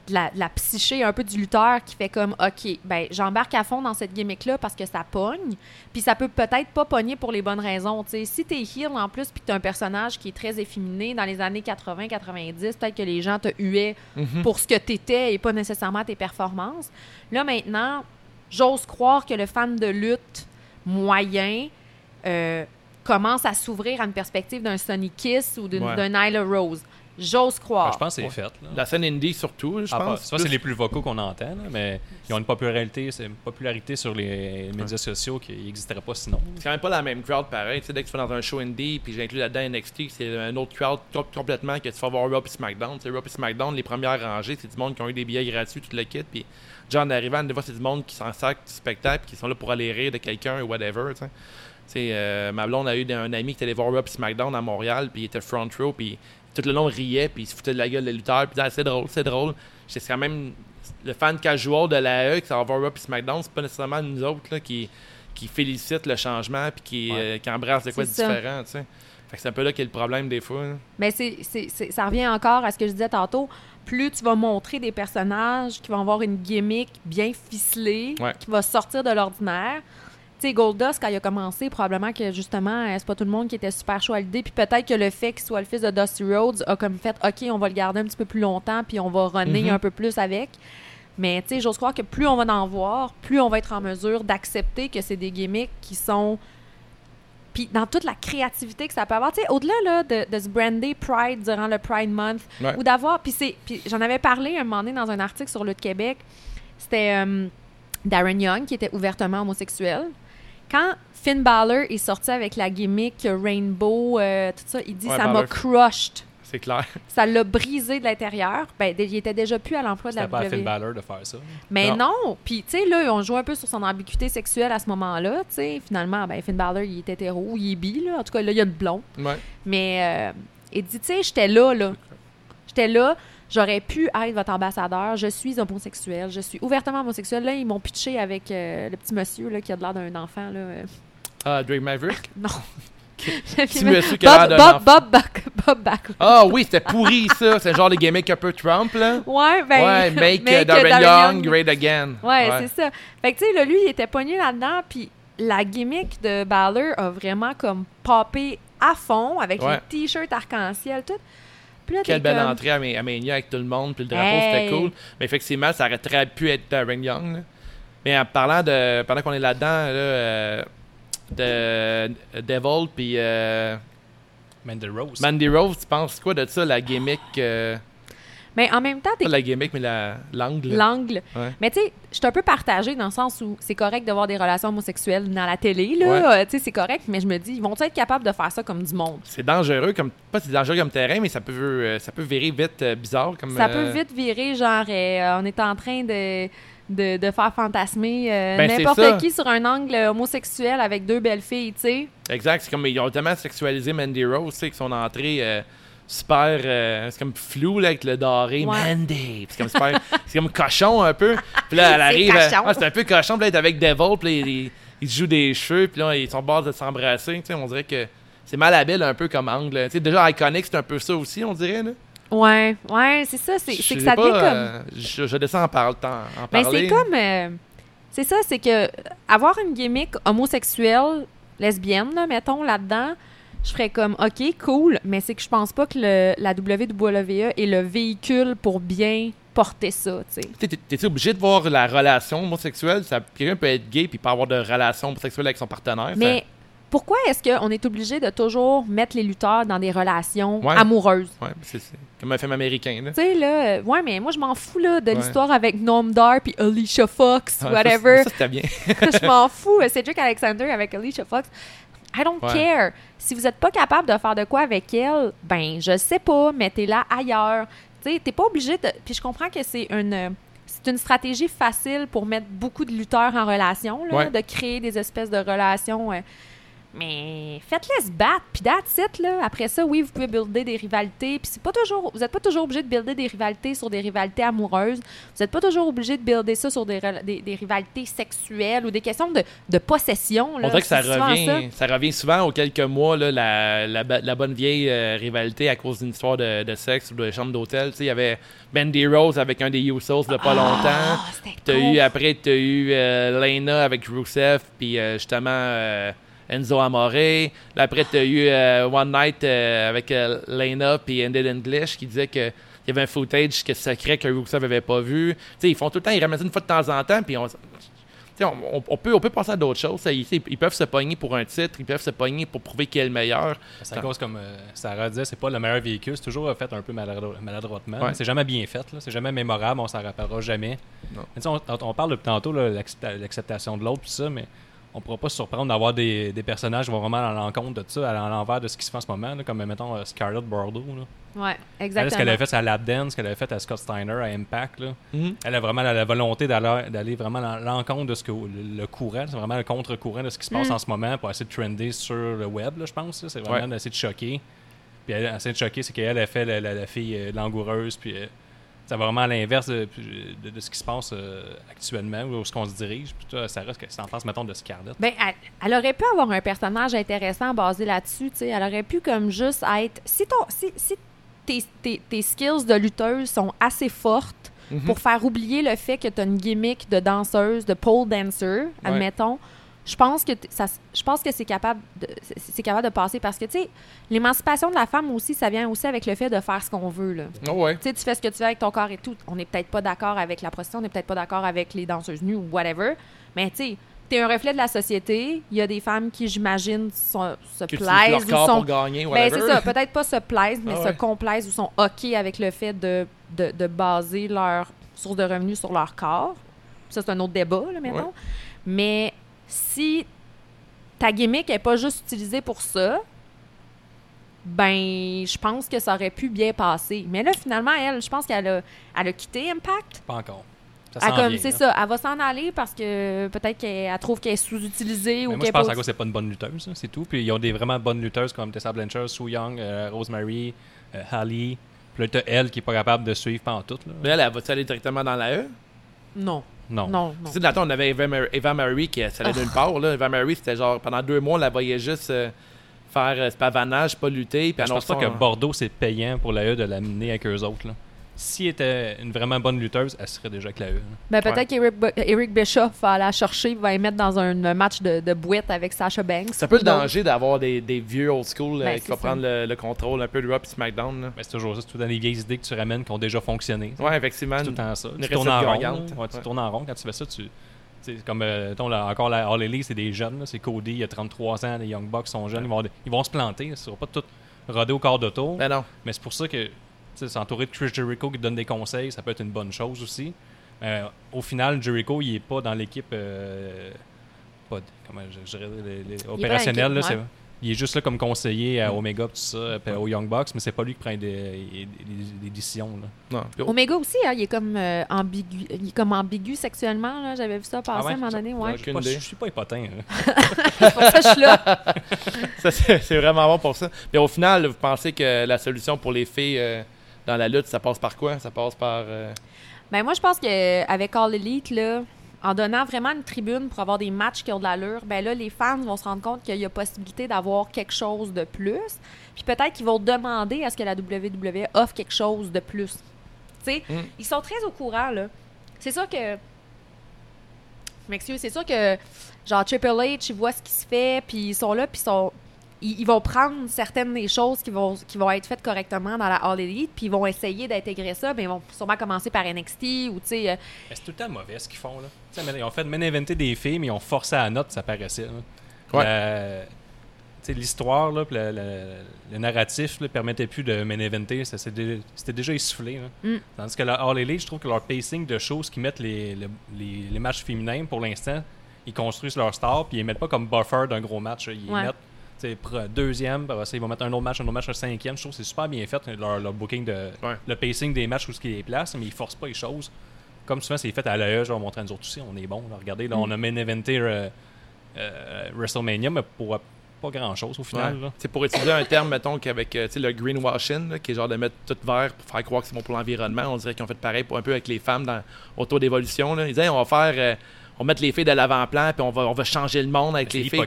de la, de la psyché, un peu du lutteur qui fait comme, OK, ben j'embarque à fond dans cette gimmick-là parce que ça pogne, puis ça peut peut-être pas pogner pour les bonnes raisons, tu sais. Si t'es heel en plus, puis que t'as un personnage qui est très efféminé dans les années 80-90, peut-être que les gens te huaient Mhm. pour ce que tu étais et pas nécessairement tes performances. Là, maintenant, j'ose croire que le fan de lutte moyen euh, commence à s'ouvrir à une perspective d'un Sonny Kiss ou d'une- Ouais. d'un Nyla Rose. J'ose croire. Ben, je pense que c'est Ouais. fait. Là. La scène indie surtout, je Ah, pense. pas- ça, Plus- c'est les plus vocaux qu'on entend, là, mais ils ont une popularité, c'est une popularité sur les médias sociaux qui n'existerait pas sinon. C'est quand même pas la même crowd pareil. Tu sais, dès que tu vas dans un show indie, puis j'inclus là-dedans NXT, c'est un autre crowd com- complètement que tu vas voir Raw et SmackDown. Tu sais, Raw et SmackDown, les premières rangées, c'est du monde qui ont eu des billets gratuits, tout le kit. Puis, John arrivant, des fois, c'est du monde qui s'en sac du spectacle, qui sont là pour aller rire de quelqu'un ou whatever. Tu sais. Euh, ma blonde a eu un ami qui était allé voir et SmackDown à Montréal, puis il était front row, puis tout le long riait, puis il se foutait de la gueule des lutteurs, puis Ah, c'est drôle, c'est drôle. C'est quand même le fan casual de la E qui s'en va voir Raw et SmackDown, c'est pas nécessairement nous autres là, qui qui félicite le changement puis qui, Ouais. euh, qui embrasse de quoi de ça. différent, tu sais. Fait que c'est un peu là qu'est le problème des fois. hein. Mais c'est, c'est- c'est- ça revient encore à ce que je disais tantôt. Plus tu vas montrer des personnages qui vont avoir une gimmick bien ficelée, Ouais. qui va sortir de l'ordinaire. Sais, Goldust, quand il a commencé, probablement que justement, euh, c'est pas tout le monde qui était super chaud à l'idée. Puis peut-être que le fait qu'il soit le fils de Dusty Rhodes a comme fait, OK, on va le garder un petit peu plus longtemps, puis on va runner Mhm. un peu plus avec. Mais tu sais, j'ose croire que plus on va en voir, plus on va être en mesure d'accepter que c'est des gimmicks qui sont puis dans toute la créativité que ça peut avoir, tu sais, au-delà là, de, de se brander Pride durant le Pride Month, Ouais. ou d'avoir, puis j'en avais parlé un moment donné dans un article sur Lutte Québec, c'était euh, Darren Young qui était ouvertement homosexuel. Quand Finn Balor est sorti avec la gimmick Rainbow, euh, tout ça, il dit Ouais, ça m'a crushed, C'est clair. <laughs> ça l'a brisé de l'intérieur. Ben, il était déjà plus à l'emploi de la C'était pas à Finn. Balor de faire ça. Mais Non. non, puis tu sais là, on joue un peu sur son ambiguïté sexuelle à ce moment-là, tu sais. Finalement, ben Finn Balor, il est hétéro, il est bi là. En tout cas, là, il y a une blonde. Ouais. Mais euh, il dit, tu sais, j'étais là, là. J'étais là. J'aurais pu être votre ambassadeur. Je suis homosexuel. Je suis ouvertement homosexuel. Là, ils m'ont pitché avec euh, le petit monsieur là, qui a de l'air d'un enfant. Là. euh. Ah, Drake Maverick? <laughs> Non. <laughs> Petit <laughs> monsieur qui a Bob, l'air d'un Bob, enfant. Bob, Back, Bob Backlund. Ah oui, c'était pourri ça. C'est genre de gimmick un peu Trump, là. Ouais, ben. ouais, make, make, uh, Darren, Young, great again. Ouais, c'est ça. Fait que, tu sais, lui, il était pogné là-dedans, puis la gimmick de Balor a vraiment comme popé à fond avec Ouais. les t-shirts arc-en-ciel, tout. Puis là, Quelle belle comme- entrée à, Ma- à Mania avec tout le monde, puis le drapeau, Hey. c'était cool. Mais effectivement, ça aurait très pu être Darren Young. là. Mais en parlant de. Pendant qu'on est là-dedans, là, euh, de Devil, puis euh, Mandy Rose. Mandy Rose, tu penses quoi de ça, la gimmick euh, Mais en même temps, t'es Pas la gimmick, mais la- l'angle. l'angle. Ouais. Mais tu sais, je suis un peu partagée dans le sens où c'est correct d'avoir des relations homosexuelles dans la télé, là. Ouais. Euh, Tu sais, c'est correct, mais je me dis, ils vont être capables de faire ça comme du monde? C'est dangereux, comme pas c'est dangereux comme terrain, mais ça peut, euh, ça peut virer vite euh, bizarre. Comme, Ça peut vite virer, genre, on est en train de, de, de faire fantasmer euh, Ben, n'importe qui sur un angle homosexuel avec deux belles filles, tu sais. Exact, c'est comme ils ont tellement sexualisé Mandy Rose, tu sais, que son entrée euh, super, euh, c'est comme flou là, avec le doré, Ouais. Mandy, c'est comme super, <laughs> c'est comme cochon un peu. Puis là, <laughs> elle C'est arrive, euh, cochon. ah, c'est un peu cochon, puis là, elle est avec Devil, puis là, il, il se joue des cheveux, puis là, ils sont bas de s'embrasser, tu sais, on dirait que c'est malhabile un peu comme angle. Tu sais, déjà, Iconic, c'est un peu ça aussi, on dirait. Là. Ouais, ouais, c'est ça. C'est que ça devient comme. euh, je, je descends en, parle, en, en Ben, parler. c'est comme. euh, c'est ça, c'est que avoir une gimmick homosexuelle, lesbienne, là, mettons, là-dedans, je ferais comme, OK, cool, mais c'est que je pense pas que le, la WWE est le véhicule pour bien porter ça, tu sais. T'es- T'es-tu obligé de voir la relation homosexuelle? Ça- Quelqu'un peut être gay puis pas avoir de relation homosexuelle avec son partenaire. ça- Mais pourquoi est-ce qu'on est obligé de toujours mettre les lutteurs dans des relations Ouais. amoureuses? Ouais, c'est comme un film américain. Là. Tu sais, là, euh, ouais, mais moi, je m'en fous, là, de Ouais. l'histoire avec Noam Dar puis Alicia Fox, Ah, whatever. Ça, ça, c'était bien. <laughs> je m'en <laughs> fous. Cedric Alexander avec Alicia Fox. I don't Ouais. care. Si vous n'êtes pas capable de faire de quoi avec elle, ben, je sais pas, mettez-la ailleurs. Tu sais, t'es pas obligé de. Puis je comprends que c'est une. C'est une stratégie facile pour mettre beaucoup de lutteurs en relation, là, Ouais. de créer des espèces de relations. euh, mais faites-les se battre, puis that's it, là. Après ça, oui, vous pouvez builder des rivalités, puis c'est pas toujours... Vous n'êtes pas toujours obligé de builder des rivalités sur des rivalités amoureuses. Vous n'êtes pas toujours obligé de builder ça sur des, rela- des, des rivalités sexuelles ou des questions de, de possession, là. On dirait que ça revient, ça. revient souvent aux quelques mois, là, la, la, bonne vieille euh, rivalité à cause d'une histoire de, de sexe ou de chambre d'hôtel. Tu sais, Il y avait Bendy Rose avec un des Usos a pas longtemps. Ah, c'était T'as con. eu, après, tu as eu euh, Lena avec Rusev, puis euh, justement Enzo Amore. Là, après, tu as eu euh, One Night euh, avec euh, Lena puis Ended English qui disait que il y avait un footage que secret que Rusev avait pas vu. Ils font tout le temps, ils ramènent ça une fois de temps en temps, puis on, peut, on peut passer à d'autres choses. Ça, Ils, ils peuvent se pogner pour un titre, ils peuvent se pogner pour prouver qui est le meilleur. C'est à cause, comme euh, Sarah disait, c'est pas le meilleur véhicule. C'est toujours fait un peu maladro- maladroitement. Ouais. C'est jamais bien fait. C'est jamais mémorable. On s'en rappellera jamais. Mais On, on parle depuis tantôt de l'acceptation de l'autre, tout ça, mais on pourra pas se surprendre d'avoir des, des personnages qui vont vraiment à l'encontre de ça, à l'envers de ce qui se fait en ce moment, là, comme mettons euh, Scarlett Bordeaux. Là. Ouais, Elle, exactement. ce qu'elle avait fait à Dance, ce qu'elle avait fait à Scott Steiner, à Impact, là. elle a vraiment la, la volonté d'aller d'aller vraiment à l'encontre de ce que le, le courant, c'est vraiment le contre-courant de ce qui se passe Mm. en ce moment pour essayer de trender sur le web, là, je pense. là. C'est vraiment Ouais. d'essayer de choquer. Puis elle, essayer de choquer, c'est qu'elle a fait la, la- la fille euh, langoureuse, puis euh, ça va vraiment à l'inverse de, de- de ce qui se passe euh, actuellement, où est-ce qu'on se dirige. Puis toi, Sarah, ce que tu en penses, mettons, de Scarlett? Ben, elle, elle aurait pu avoir un personnage intéressant basé là-dessus, tu sais. Elle aurait pu comme juste être... Si, ton, si, si tes, tes- tes skills de lutteuse sont assez fortes Mhm. pour faire oublier le fait que tu as une gimmick de danseuse, de pole dancer, admettons, je pense que ça, je pense que c'est capable de c'est- capable de passer parce que tu sais l'émancipation de la femme aussi ça vient aussi avec le fait de faire ce qu'on veut là. Oh ouais. Tu sais, tu fais ce que tu veux avec ton corps et tout. On n'est peut-être pas d'accord avec la prostitution, on n'est peut-être pas d'accord avec les danseuses nues ou whatever. Mais tu sais, t'es un reflet de la société. Il y a des femmes qui, j'imagine, se utilises leur plaisent ou sont. pour gagner, Ben, c'est ça. Peut-être pas se plaisent, mais Ah se complaisent ou sont OK avec le fait de, de, de baser leur source de revenus sur leur corps. Ça, c'est un autre débat, là, mettons. Ouais. Mais si ta gimmick n'est pas juste utilisée pour ça, ben, je pense que ça aurait pu bien passer. Mais là, finalement, elle, je pense qu'elle a, elle a quitté Impact. Pas encore. Ça Elle s'en comme, c'est ça, elle va s'en aller parce que peut-être qu'elle elle trouve qu'elle est sous-utilisée ou moi, qu'elle je pense à cause c'est pas une bonne lutteuse, hein, c'est tout. Puis ils ont des vraiment bonnes lutteuses comme Tessa Blanchard, Sue Young, euh, Rosemary, euh, Hallie. Puis là, t'as elle qui est pas capable de suivre pendant tout. Là. Mais elle, elle va-tu aller directement dans la E? Non, Non. non, non. Tu sais, dans le temps, on avait Eva, Mar- Eva Marie qui s'allait Oh. d'une part. Là. Eva Marie, c'était genre, pendant deux mois, on la voyait juste euh, faire euh, ce pavanage, pas lutter. Puis Je pense pas que Bordeaux, c'est payant pour la E de l'amener avec eux autres. Là. Si elle était une vraiment bonne lutteuse, elle serait déjà avec la. Ben, peut-être Ouais. qu'Eric Bischoff va la chercher, va la mettre dans un match de, de bouette avec Sasha Banks. C'est un peu le danger d'avoir des, des vieux old school euh, Ben, qui c'est vont prendre le, le contrôle un peu de Raw et SmackDown. Ben, c'est toujours ça. C'est tout dans les vieilles idées que tu ramènes qui ont déjà fonctionné. Ouais, effectivement. C'est tout le temps ça. une Tu tournes en rond. gagnante. là. Ouais, tu Ouais. tournes en rond. Quand tu fais ça, tu. Comme euh, là, encore la All Elite, c'est des jeunes. là. C'est Cody, il a 33 ans, les Young Bucks sont jeunes. Ils vont, ils vont se planter. Ils ne pas tout roder au quart d'auto. Ben non. Mais c'est pour ça que s'entourer de Chris Jericho qui donne des conseils, ça peut être une bonne chose aussi. Mais euh, au final, Jericho, il est pas dans l'équipe euh, pas de- comment je, je dirais, les- les- opérationnelle. là, l'équipe, c'est- Il est juste là comme conseiller à Mm. Omega tout ça, puis aux Young Bucks, mais c'est pas lui qui prend des, des- des- des décisions. Là. non. Omega aussi, hein, il est comme euh, ambigu, il est comme ambigu sexuellement. là. J'avais vu ça passer Ah ouais? à un moment donné. Ouais. Je je suis pas hypotin. là. <laughs> C'est pour ça que je suis là. <laughs> c'est c'est vraiment bon pour ça. Mais au final, vous pensez que la solution pour les filles euh, dans la lutte, ça passe par quoi? Ça passe par... euh, Ben moi, je pense qu'avec All Elite, là, en donnant vraiment une tribune pour avoir des matchs qui ont de l'allure, ben là, les fans vont se rendre compte qu'il y a possibilité d'avoir quelque chose de plus. Puis peut-être qu'ils vont demander à ce que la WWE offre quelque chose de plus. Tu sais, Mm. ils sont très au courant, là. C'est sûr que. Je m'excuse, c'est sûr que, genre, Triple H, ils voient ce qui se fait, puis ils sont là, puis ils sont. Ils, ils vont prendre certaines des choses qui vont, qui vont être faites correctement dans la All Elite, puis ils vont essayer d'intégrer ça, mais ils vont sûrement commencer par NXT ou, tu sais. euh, c'est tout le temps mauvais ce qu'ils font. Là. Ils ont fait main inventer des filles, mais ils ont forcé à la note, ça paraissait. là. Ouais. La- tu sais, L'histoire, le, le- le narratif ne permettait plus de main C'était déjà essoufflé. là. Mm. Tandis que la All Elite, je trouve que leur pacing de choses qui mettent les, le- les, les matchs féminins, pour l'instant, ils construisent leur star, puis ils mettent pas comme buffer d'un gros match. Ils Ouais. mettent deuxième, puis après ça, ils vont mettre un autre match, un autre match, un cinquième. Je trouve que c'est super bien fait, leur, leur booking, de, Ouais. le pacing des matchs où ce qui les place, mais ils forcent pas les choses. Comme souvent, c'est fait à l'AE, genre montrer à nous autres aussi, on est bon. là. Regardez, là, Mm. on a main eventé euh, euh, WrestleMania, mais pour euh, pas grand chose au final. Ouais. là. Pour utiliser un terme, mettons, qu'avec euh, tu sais, le greenwashing, là, qui est genre de mettre tout vert pour faire croire que c'est bon pour l'environnement. On dirait qu'ils ont fait pareil pour, un peu avec les femmes dans autour d'évolution. Ils disaient, Hey, on va faire. euh, on va mettre les filles de l'avant-plan, puis on va, on va changer le monde avec les filles.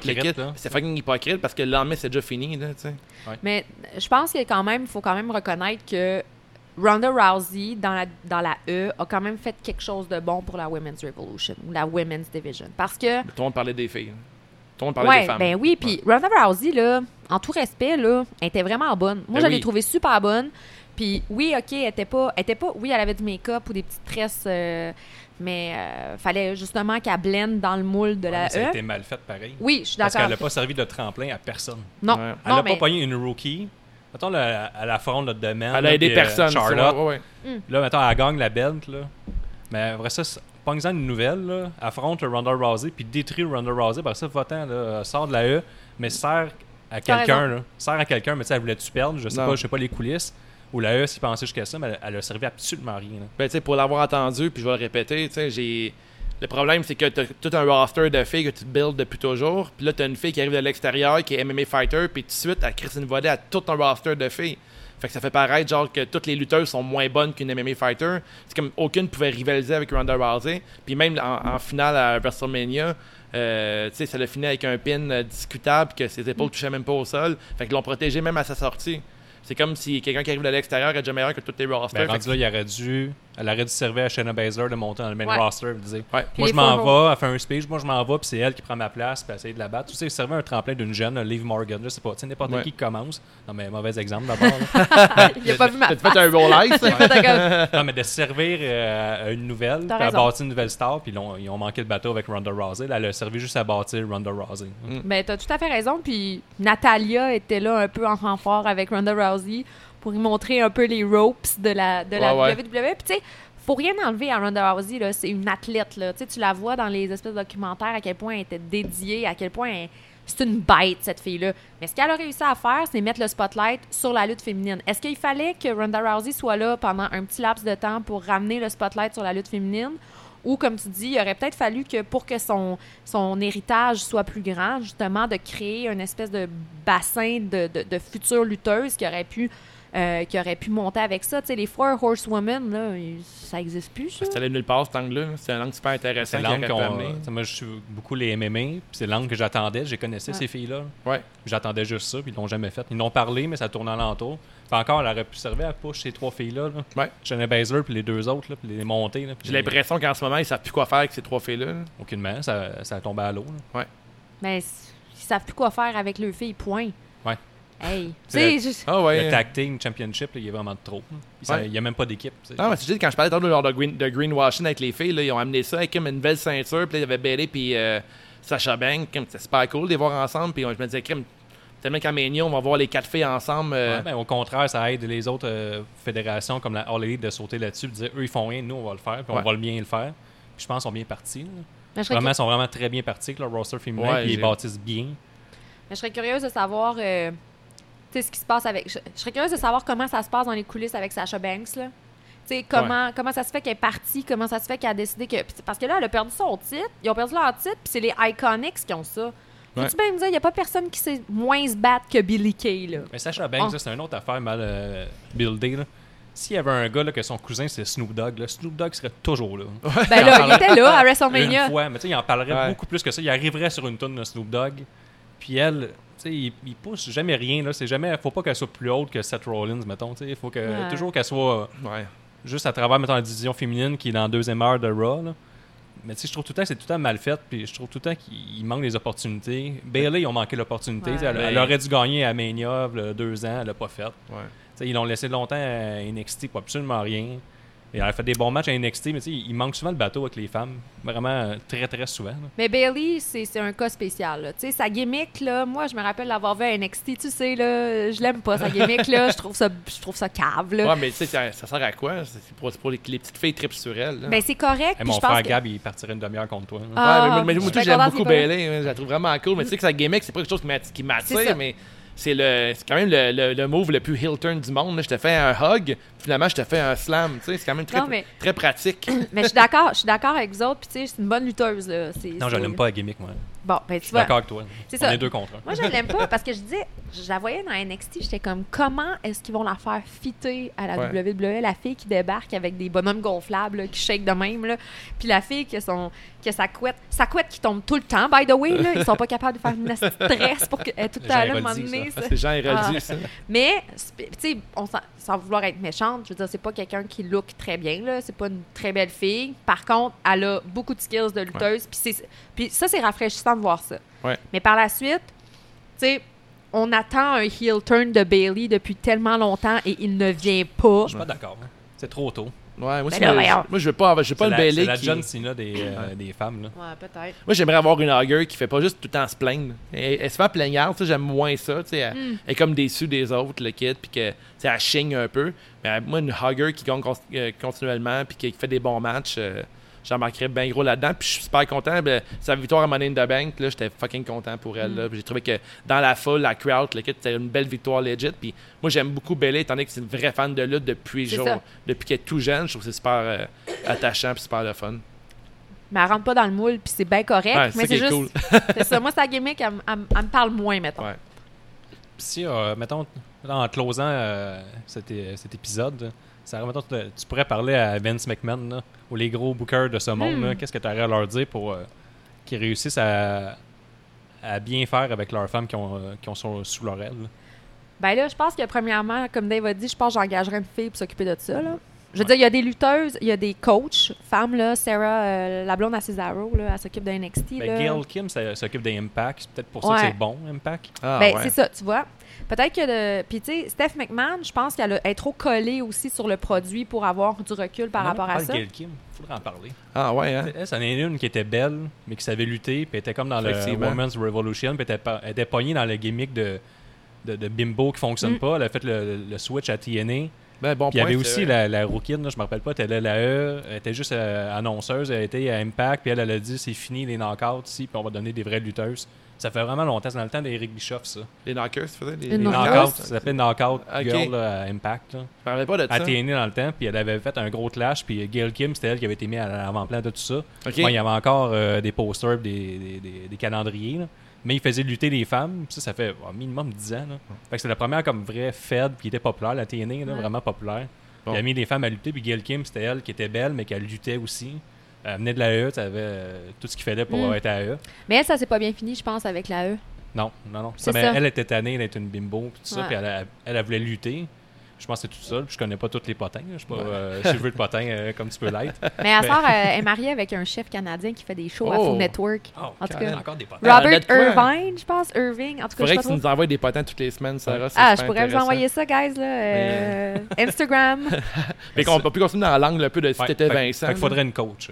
C'est fucking hypocrite parce que le lendemain, c'est déjà fini. Là, tu sais. Mais je pense qu'il quand même, faut quand même reconnaître que Ronda Rousey, dans la, dans la E, a quand même fait quelque chose de bon pour la Women's Revolution ou la Women's Division. Parce que, Tout le monde parlait des filles. Tout le monde parlait ouais, des femmes. ben oui, puis Ronda Rousey, là, en tout respect, là, elle était vraiment bonne. Moi, Ben je l'ai oui. trouvée super bonne. Puis oui, OK, elle était pas, elle était pas, oui, elle avait du make-up ou des petites tresses, euh, mais euh, fallait justement qu'elle blende dans le moule de Ouais, la mais ça a E. été mal fait pareil. Oui, je suis Parce d'accord. qu'elle n'a pas servi de tremplin à personne. Non, Ouais. Elle n'a mais... pas pogné une rookie. Mettons, là, elle affronte notre domaine. Elle a aidé personne. ça, Charlotte. ouais, ouais. Là, mettons, elle gagne la belt, là. Mais après ça, pogne-en une nouvelle, là, affronte Ronda Rousey, puis détruit Ronda Rousey. Après ça, votant, là, sort de la E, mais sert à quelqu'un. Sert à quelqu'un, mais tu sais, elle voulait-tu perdre, je sais Non. pas, je sais pas les coulisses. Ou la E, s'il pensait jusqu'à ça, mais elle, elle a servi absolument rien, là. Ben, tu sais, pour l'avoir entendu, puis je vais le répéter, tu sais, j'ai. Le problème, c'est que tu as tout un roster de filles que tu builds depuis toujours. Puis là, tu as une fille qui arrive de l'extérieur, qui est MMA fighter, puis tout de suite, elle crée une volée à tout un roster de filles. Fait que ça fait paraître, genre, que toutes les lutteuses sont moins bonnes qu'une MMA fighter. C'est comme aucune pouvait rivaliser avec Ronda Rousey. Puis même en, en finale à WrestleMania, euh, tu sais, ça l'a fini avec un pin euh, discutable, que ses épaules touchaient même pas au sol. Fait qu'ils l'ont protégé même à sa sortie. C'est comme si quelqu'un qui arrive de l'extérieur est déjà meilleur que tous les rosters. Rendu que- là, il aurait dû, elle aurait dû servir à Shayna Baszler de monter dans le main Ouais. roster et de dire Ouais. Puis Moi, je m'en vais, elle fait un speech, moi, je m'en vais, puis c'est elle qui prend ma place, puis essayer de la battre. Tu sais, servir un tremplin d'une jeune, Liv Morgan, je sais pas, tu sais, n'importe Ouais. qui qui commence. Non, mais mauvais exemple d'abord. <laughs> Il a pas vu ma T'as fait un roll <laughs> non, mais de servir euh, à une nouvelle, puis à bâtir une nouvelle star, puis ils ont, ils ont manqué le bateau avec Ronda Rousey. Là, elle a servi juste à bâtir Ronda Rousey. Ben, t'as tout à fait raison. Puis Natalia était là un peu en renfort avec Ronda Rousey pour y montrer un peu les ropes de la, de la Ouais, ouais. WWE. Puis tu sais, faut rien enlever à Ronda Rousey. là. C'est une athlète. Là. Tu sais, tu la vois dans les espèces de documentaires à quel point elle était dédiée, à quel point elle- c'est une bête, cette fille-là. Mais ce qu'elle a réussi à faire, c'est mettre le spotlight sur la lutte féminine. Est-ce qu'il fallait que Ronda Rousey soit là pendant un petit laps de temps pour ramener le spotlight sur la lutte féminine? Ou, comme tu dis, il aurait peut-être fallu que pour que son, son héritage soit plus grand, justement, de créer une espèce de bassin de, de, de futures lutteuses qui auraient pu, euh, qui auraient pu monter avec ça. Tu sais, les Four Horsewomen, là, ça n'existe plus, ça. Allé nulle part, cet angle-là. C'est un angle super intéressant. C'est aurait pu qu'on. sais, Moi, je suis beaucoup les MMA, puis c'est l'angle que j'attendais. Je connaissais Ouais. ces filles-là. Ouais. J'attendais juste ça, puis ils l'ont jamais fait. Ils l'ont parlé, mais ça tourne alentour. Puis encore, elle aurait pu servir à push ces trois filles-là. Là. Ouais. Baszler, puis les deux autres, là, puis les monter. J'ai l'impression qu'en ce moment, ils savent plus quoi faire avec ces trois filles-là. là. Aucunement, ça, ça a tombé à l'eau. là. Mais ils savent plus quoi faire avec leurs filles, point. Hey. Tu C'est juste- Ah ouais. Le tag team championship, là, il y a vraiment de trop. Ouais. Il n'y a même pas d'équipe. Non, mais juste quand je parlais tantôt de, green, de greenwashing avec les filles, là, ils ont amené ça avec comme une nouvelle ceinture, puis là, il y avait Bailey puis euh, Sacha comme c'était super cool de les voir ensemble, puis je me disais, crime, tellement qu'à Mania, on va voir les quatre filles ensemble. euh, Ouais, ben, au contraire, ça aide les autres euh, fédérations comme la All Elite de sauter là-dessus et de dire eux, ils font rien, nous, on va le faire, puis Ouais. on va le bien le faire. Puis je pense qu'ils sont bien partis. là. Vraiment, ils sont vraiment très bien partis avec leur roster féminin, puis ils bâtissent bien. Mais je serais curieuse de savoir euh, sais, ce qui se passe avec. Je, je serais curieuse de savoir comment ça se passe dans les coulisses avec Sasha Banks. Là. Tu sais, comment, comment ça se fait qu'elle est partie, comment ça se fait qu'elle a décidé que. Parce que là, elle a perdu son titre, ils ont perdu leur titre, puis c'est les Iconics qui ont ça. Ouais. Faut-tu bien me dire, il n'y a pas personne qui sait moins se battre que Billy Kay, là? Mais Sacha Banks, Oh. c'est une autre affaire mal euh, buildée. là. S'il y avait un gars là, que son cousin c'est Snoop Dogg, là, Snoop Dogg serait toujours là. Ben là, il était là à WrestleMania. Une fois, mais tu sais, il en parlerait Ouais. beaucoup plus que ça. Il arriverait sur une tonne de Snoop Dogg. Puis elle, tu il, il pousse jamais rien. Là. C'est jamais, faut pas qu'elle soit plus haute que Seth Rollins, mettons. Il faut que, Ouais. toujours qu'elle soit Ouais. juste à travers, mettons, la division féminine qui est dans la deuxième heure de Raw. là. Mais je trouve tout le temps que c'est tout le temps mal fait. Puis je trouve tout le temps qu'il manque des opportunités. Bailey, ils ont manqué l'opportunité. Ouais. Elle, aurait dû gagner à Mania, deux ans. Elle l'a pas fait. Ils l'ont laissé longtemps à NXT pour absolument rien. Et elle a fait des bons matchs à NXT, mais tu sais, il manque souvent le bateau avec les femmes. Vraiment, euh, très, très souvent. là. Mais Bailey, c'est c'est un cas spécial. sais, sa gimmick, là, moi, je me rappelle l'avoir vu à NXT, tu sais, là, je l'aime pas, sa gimmick, là, je trouve ça, je trouve ça cave, là. Ouais, mais tu sais, ça, ça sert à quoi? C'est pour, pour les, les petites filles tripent sur elle. là. Ben, c'est correct, Et puis mon frère que- Gab, il partirait une demi-heure contre toi. Ah, ouais, mais, moi, tout, j'aime beaucoup Bailey. hein, Je la trouve vraiment cool. Mais tu sais que sa gimmick, c'est pas quelque chose qui m'attire, ça. mais c'est le c'est quand même le, le, le move le plus heel turn du monde. là. Je te fais un hug, finalement, je te fais un slam. Tu sais, c'est quand même très, Non, mais- très pratique. <coughs> Mais je suis d'accord, je suis d'accord avec vous autres, puis tu sais, c'est une bonne lutteuse, là. Non, je l'aime pas la gimmick, moi. Bon, ben, tu vois. d'accord avec toi. C'est On ça. est deux contre un. Moi, je l'aime pas parce que je disais, je la voyais dans NXT, j'étais comme, comment est-ce qu'ils vont la faire fitter à la Ouais. WWE, la fille qui débarque avec des bonhommes gonflables, là, qui shake de même, là, puis la fille qui a, son, qui a sa couette, sa couette qui tombe tout le temps, by the way, là, ils sont pas capables de faire une stress pour qu'elle est tout Jean là, à un moment donné, c'est Jean Héroldi, Ah. ça. Mais, tu sais, on sans vouloir être méchante, je veux dire, c'est pas quelqu'un qui look très bien, là. C'est pas une très belle fille. Par contre, elle a beaucoup de skills de lutteuse. Puis ça, c'est rafraîchissant de voir ça. Ouais. Mais par la suite, tu sais, on attend un heel turn de Bailey depuis tellement longtemps et il ne vient pas. Je suis pas d'accord. hein. C'est trop tôt. Ouais, moi, Ben c'est là, le- voyons. moi, je veux pas, je veux pas C'est le la, c'est Bailey la qui... John Cena des, euh, des femmes. Là. Ouais, peut-être. Moi, j'aimerais avoir une hugger qui fait pas juste tout le temps se plaindre. Elle, elle se fait plaignarde, tu sais, j'aime moins ça. tu sais, Elle, Mm. elle est comme déçue des autres, le kid, puis que tu sais, elle chigne un peu. Mais moi, une hugger qui gagne con- euh, continuellement, puis qui fait des bons matchs, euh, j'embarquerais bien gros là-dedans. Puis je suis super content. Ben, sa victoire à Money in the Bank, là, j'étais fucking content pour elle. Mm. J'ai trouvé que dans la foule, la crowd, c'était une belle victoire legit. Puis moi, j'aime beaucoup Bailey, étant donné que c'est une vraie fan de lutte depuis, jour, ça. depuis qu'elle est tout jeune. Je trouve que c'est super euh, attachant, puis super le fun. Mais elle rentre pas dans le moule, puis c'est bien correct. Ouais, mais c'est ça qui est juste. cool. <laughs> c'est ça. Moi, sa gimmick, elle, me parle moins, mettons. Ouais. Si, euh, mettons, en closant euh, cet, é- cet épisode, ça, mettons, tu tu pourrais parler à Vince McMahon, là, ou les gros bookers de ce monde. Hmm. Qu'est-ce que tu aurais à leur dire pour euh, qu'ils réussissent à, à bien faire avec leurs femmes qui ont, euh, qui ont sur- sous leur aile? là? Ben là, je pense que premièrement, comme Dave a dit, je pense que j'engagerais une fille pour s'occuper de ça. Là. Je veux dire, il y a des lutteuses, il y a des coachs, femmes, là, Sarah, euh, la blonde à Cesaro, là, elle s'occupe d'un NXT. Ben, là. Gail Kim ça- s'occupe des Impact. C'est peut-être pour ça que c'est bon, Impact. Ah, ben, ouais. c'est ça, tu vois. Peut-être que le. Puis, tu sais, Steph McMahon, je pense qu'elle est trop collée aussi sur le produit pour avoir du recul par Non, rapport à ça. Gail Kim, faudrait en parler. Ah, ouais, hein? Elle, c'en est une qui était belle, mais qui savait lutter, puis elle était comme dans le. Women's Revolution, puis elle était, pas- elle était pognée dans le gimmick de, de, de bimbo qui fonctionne Mm. pas. Elle a fait le, le switch à TNA. Ben, bon Puis il y avait aussi la, la rouquine, là, je me rappelle pas, elle était là, la E, elle était juste euh, annonceuse, elle était à Impact, puis elle, elle a dit c'est fini les knockouts ici, puis on va donner des vraies lutteuses. Ça fait vraiment longtemps, c'est dans le temps d'Eric Bischoff, ça. Les knockers, tu faisais? Les, Les knockouts. knockouts, ça s'appelait Knockout. Girl là, à Impact. Là. Je parlais pas de À ça. TNA dans le temps, puis elle avait fait un gros clash, puis Gail Kim, c'était elle qui avait été mise à l'avant-plan de tout ça. Bon, il y avait encore euh, des posters, des, des, des- des calendriers, là. Mais il faisait lutter les femmes. Ça, ça fait oh, minimum 10 ans. Là. Fait que c'était la première comme vraie Fed qui était populaire, la TNA, là, Ouais. vraiment populaire. Bon. Il a mis les femmes à lutter, puis Gail Kim, c'était elle qui était belle, mais qui luttait aussi. Elle venait de la E, tu avais euh, tout ce qu'il fallait pour Mm. être à E. Mais elle, ça s'est pas bien fini, je pense, avec la E. Non, non, non. C'est mais ça. Elle était tannée d'être une bimbo, puis tout ça, puis elle, elle voulait lutter. Je pense que c'est tout seul, puis je connais pas tous les potins. Je suis pas Ouais. euh, cheveux de potin euh, comme tu peux l'être. <laughs> Mais sort, euh, elle est mariée avec un chef canadien qui fait des shows à Oh. Food Network. Oh, En tout cas. encore des potins. Robert? Irvine, je pense. Irving. En tout cas, je sais que tu nous envoies des potins toutes les semaines, Sarah. Ah, je pourrais vous envoyer ça, guys, là. <laughs> euh, <laughs> Instagram. Mais qu'on peut plus continuer dans l'angle un peu de si Ouais, t'étais Vincent. Fait qu'il faudrait une coach.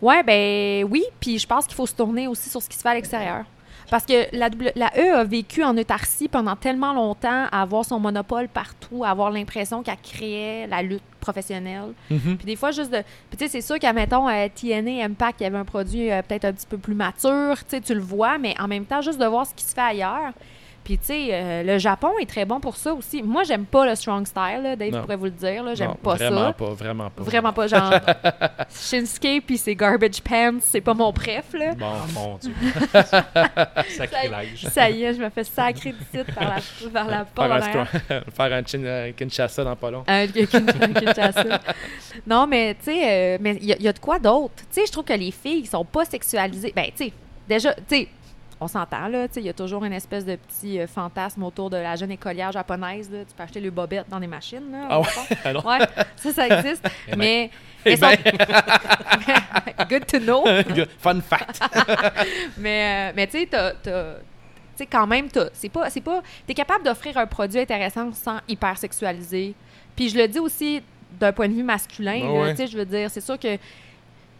Ouais, ben oui. Puis je pense qu'il faut se tourner aussi sur ce qui se fait à l'extérieur. Parce que la, E a vécu en autarcie pendant tellement longtemps à avoir son monopole partout, à avoir l'impression qu'elle créait la lutte professionnelle. Mhm. Puis des fois, juste de. Puis tu sais, c'est sûr qu'à, mettons, euh, TNA, Impact, il y avait un produit euh, peut-être un petit peu plus mature, tu sais, tu le vois, mais en même temps, juste de voir ce qui se fait ailleurs. Puis tu sais, euh, le Japon est très bon pour ça aussi. Moi, j'aime pas le strong style, là, Dave Non. pourrait vous le dire. là. J'aime pas vraiment ça. pas, vraiment pas. Vraiment pas. Genre, <laughs> Shinsuke puis ses garbage pants, c'est pas mon préf, là. Bon, mon Dieu. <laughs> Sacrilège. Ça y est, je me fais sacrer du site par la, par la porte. Faire faire un chin, euh, Kinshasa dans pas long. Un- un Kinshasa. non, mais tu sais, euh, mais il y, a- il y a de quoi d'autre. Tu sais, je trouve que les filles sont pas sexualisées. Ben, tu sais, déjà, tu sais, on s'entend, là. Tu sais, il y a toujours une espèce de petit euh, fantasme autour de la jeune écolière japonaise, là. Tu peux acheter le bobette dans des machines, là. Ah ouais? Alors, Ouais, ça, ça existe. <laughs> Eh ben. mais. Eh ben. sont- <laughs> Good to know. <laughs> Fun fact. Mais, euh, mais tu sais, t'as- sais, quand même, c'est pas, c'est pas, t'es capable d'offrir un produit intéressant sans hyper sexualiser. Puis je le dis aussi d'un point de vue masculin, Ah ouais. tu sais, je veux dire, c'est sûr que,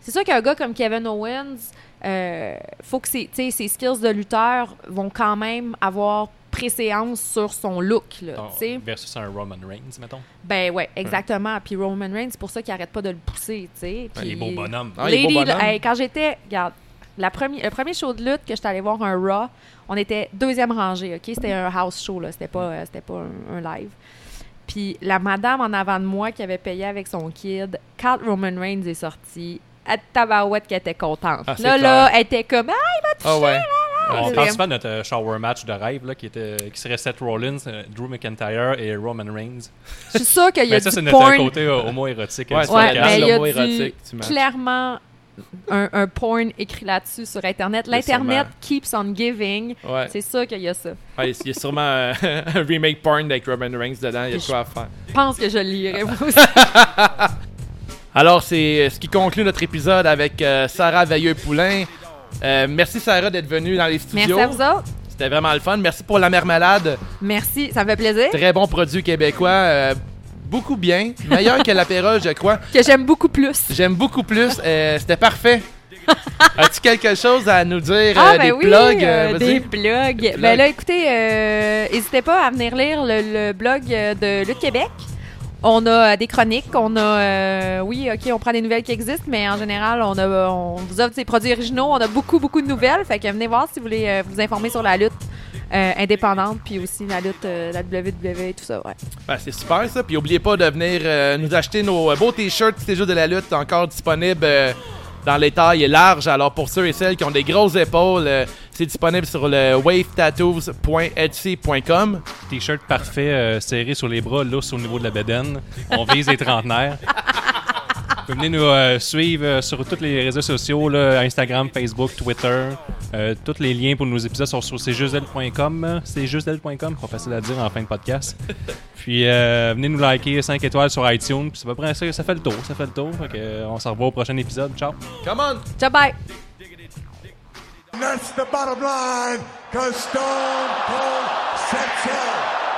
c'est sûr qu'un gars comme Kevin Owens, euh, faut que ses, skills de lutteur vont quand même avoir préséance sur son look, là, sais. Versus un Roman Reigns, mettons. Ben ouais, exactement. Puis Roman Reigns, c'est pour ça qu'il arrête pas de le pousser. Les beaux bonhommes. Ah, les beaux Lady, bonhommes. hey, quand j'étais, regarde, la première, le premier show de lutte que j'étais allée voir un Raw, on était deuxième rangée, ok? C'était un house show, là, c'était pas, euh, c'était pas un, un live. Puis la madame en avant de moi qui avait payé avec son kid, quand Roman Reigns est sorti, à tabarouette qu'elle était contente. Ah, là, là, elle était comme, ah, Ah ouais. On c'est pense vrai. pas à notre euh, shower match de rêve là, qui, était, qui serait Seth Rollins, euh, Drew McIntyre et Roman Reigns. je suis sûre qu'il y a Mais ça, du c'est notre côté euh, homo-érotique. Ouais, Ouais, mais il y a tu clairement un, un porn écrit là-dessus sur Internet. Il L'Internet keeps on giving. Ouais. C'est sûr qu'il y a ça. Ouais, Il y a sûrement <laughs> un remake porn avec Roman Reigns dedans. Il y a de quoi à faire. Je pense que je le lirai moi <laughs> aussi. Alors, c'est ce qui conclut notre épisode avec euh, Sarah Veilleux-Poulain. Euh, merci, Sarah, d'être venue dans les studios. Merci à vous autres. C'était vraiment le fun. Merci pour la marmelade. Merci, ça me fait plaisir. Très bon produit québécois. euh, beaucoup bien. Meilleur que l'apérole, je crois. <laughs> Que j'aime beaucoup plus. J'aime beaucoup plus. Euh, C'était parfait. <laughs> As-tu quelque chose à nous dire? Ah, euh, ben des oui, plugs? euh, euh, des plugs. Ben là, écoutez, euh, n'hésitez pas à venir lire le, le blog euh, de Lutte Québec. On a euh, des chroniques, on a, euh, oui, ok, on prend des nouvelles qui existent, mais en général, on, a, on vous offre des produits originaux, on a beaucoup, beaucoup de nouvelles. Fait que venez voir si vous voulez euh, vous informer sur la lutte euh, indépendante, puis aussi la lutte, la WWE et tout ça, ouais. Ben, c'est super ça. Puis n'oubliez pas de venir nous acheter nos beaux t-shirts C'est juste de la lutte encore disponibles dans les tailles larges. Alors pour ceux et celles qui ont des grosses épaules, euh, c'est disponible sur le wavetattoos.etsy.com. T-shirt parfait, euh, serré sur les bras, lousse au niveau de la bedaine. On vise les trentenaires. <laughs> Pouvez venir nous euh, suivre euh, sur tous les réseaux sociaux, là, Instagram, Facebook, Twitter. Euh, tous les liens pour nos épisodes sont sur cjustdel.com. C'est justdel.com, pas facile à dire en fin de podcast. Puis euh, venez nous liker 5 étoiles sur iTunes. Puis peu près ça, ça fait le tour. Ça fait le tour. Fait que, on se revoit au prochain épisode. Ciao! Come on! Ciao, bye! And that's the bottom line, Stone Cold.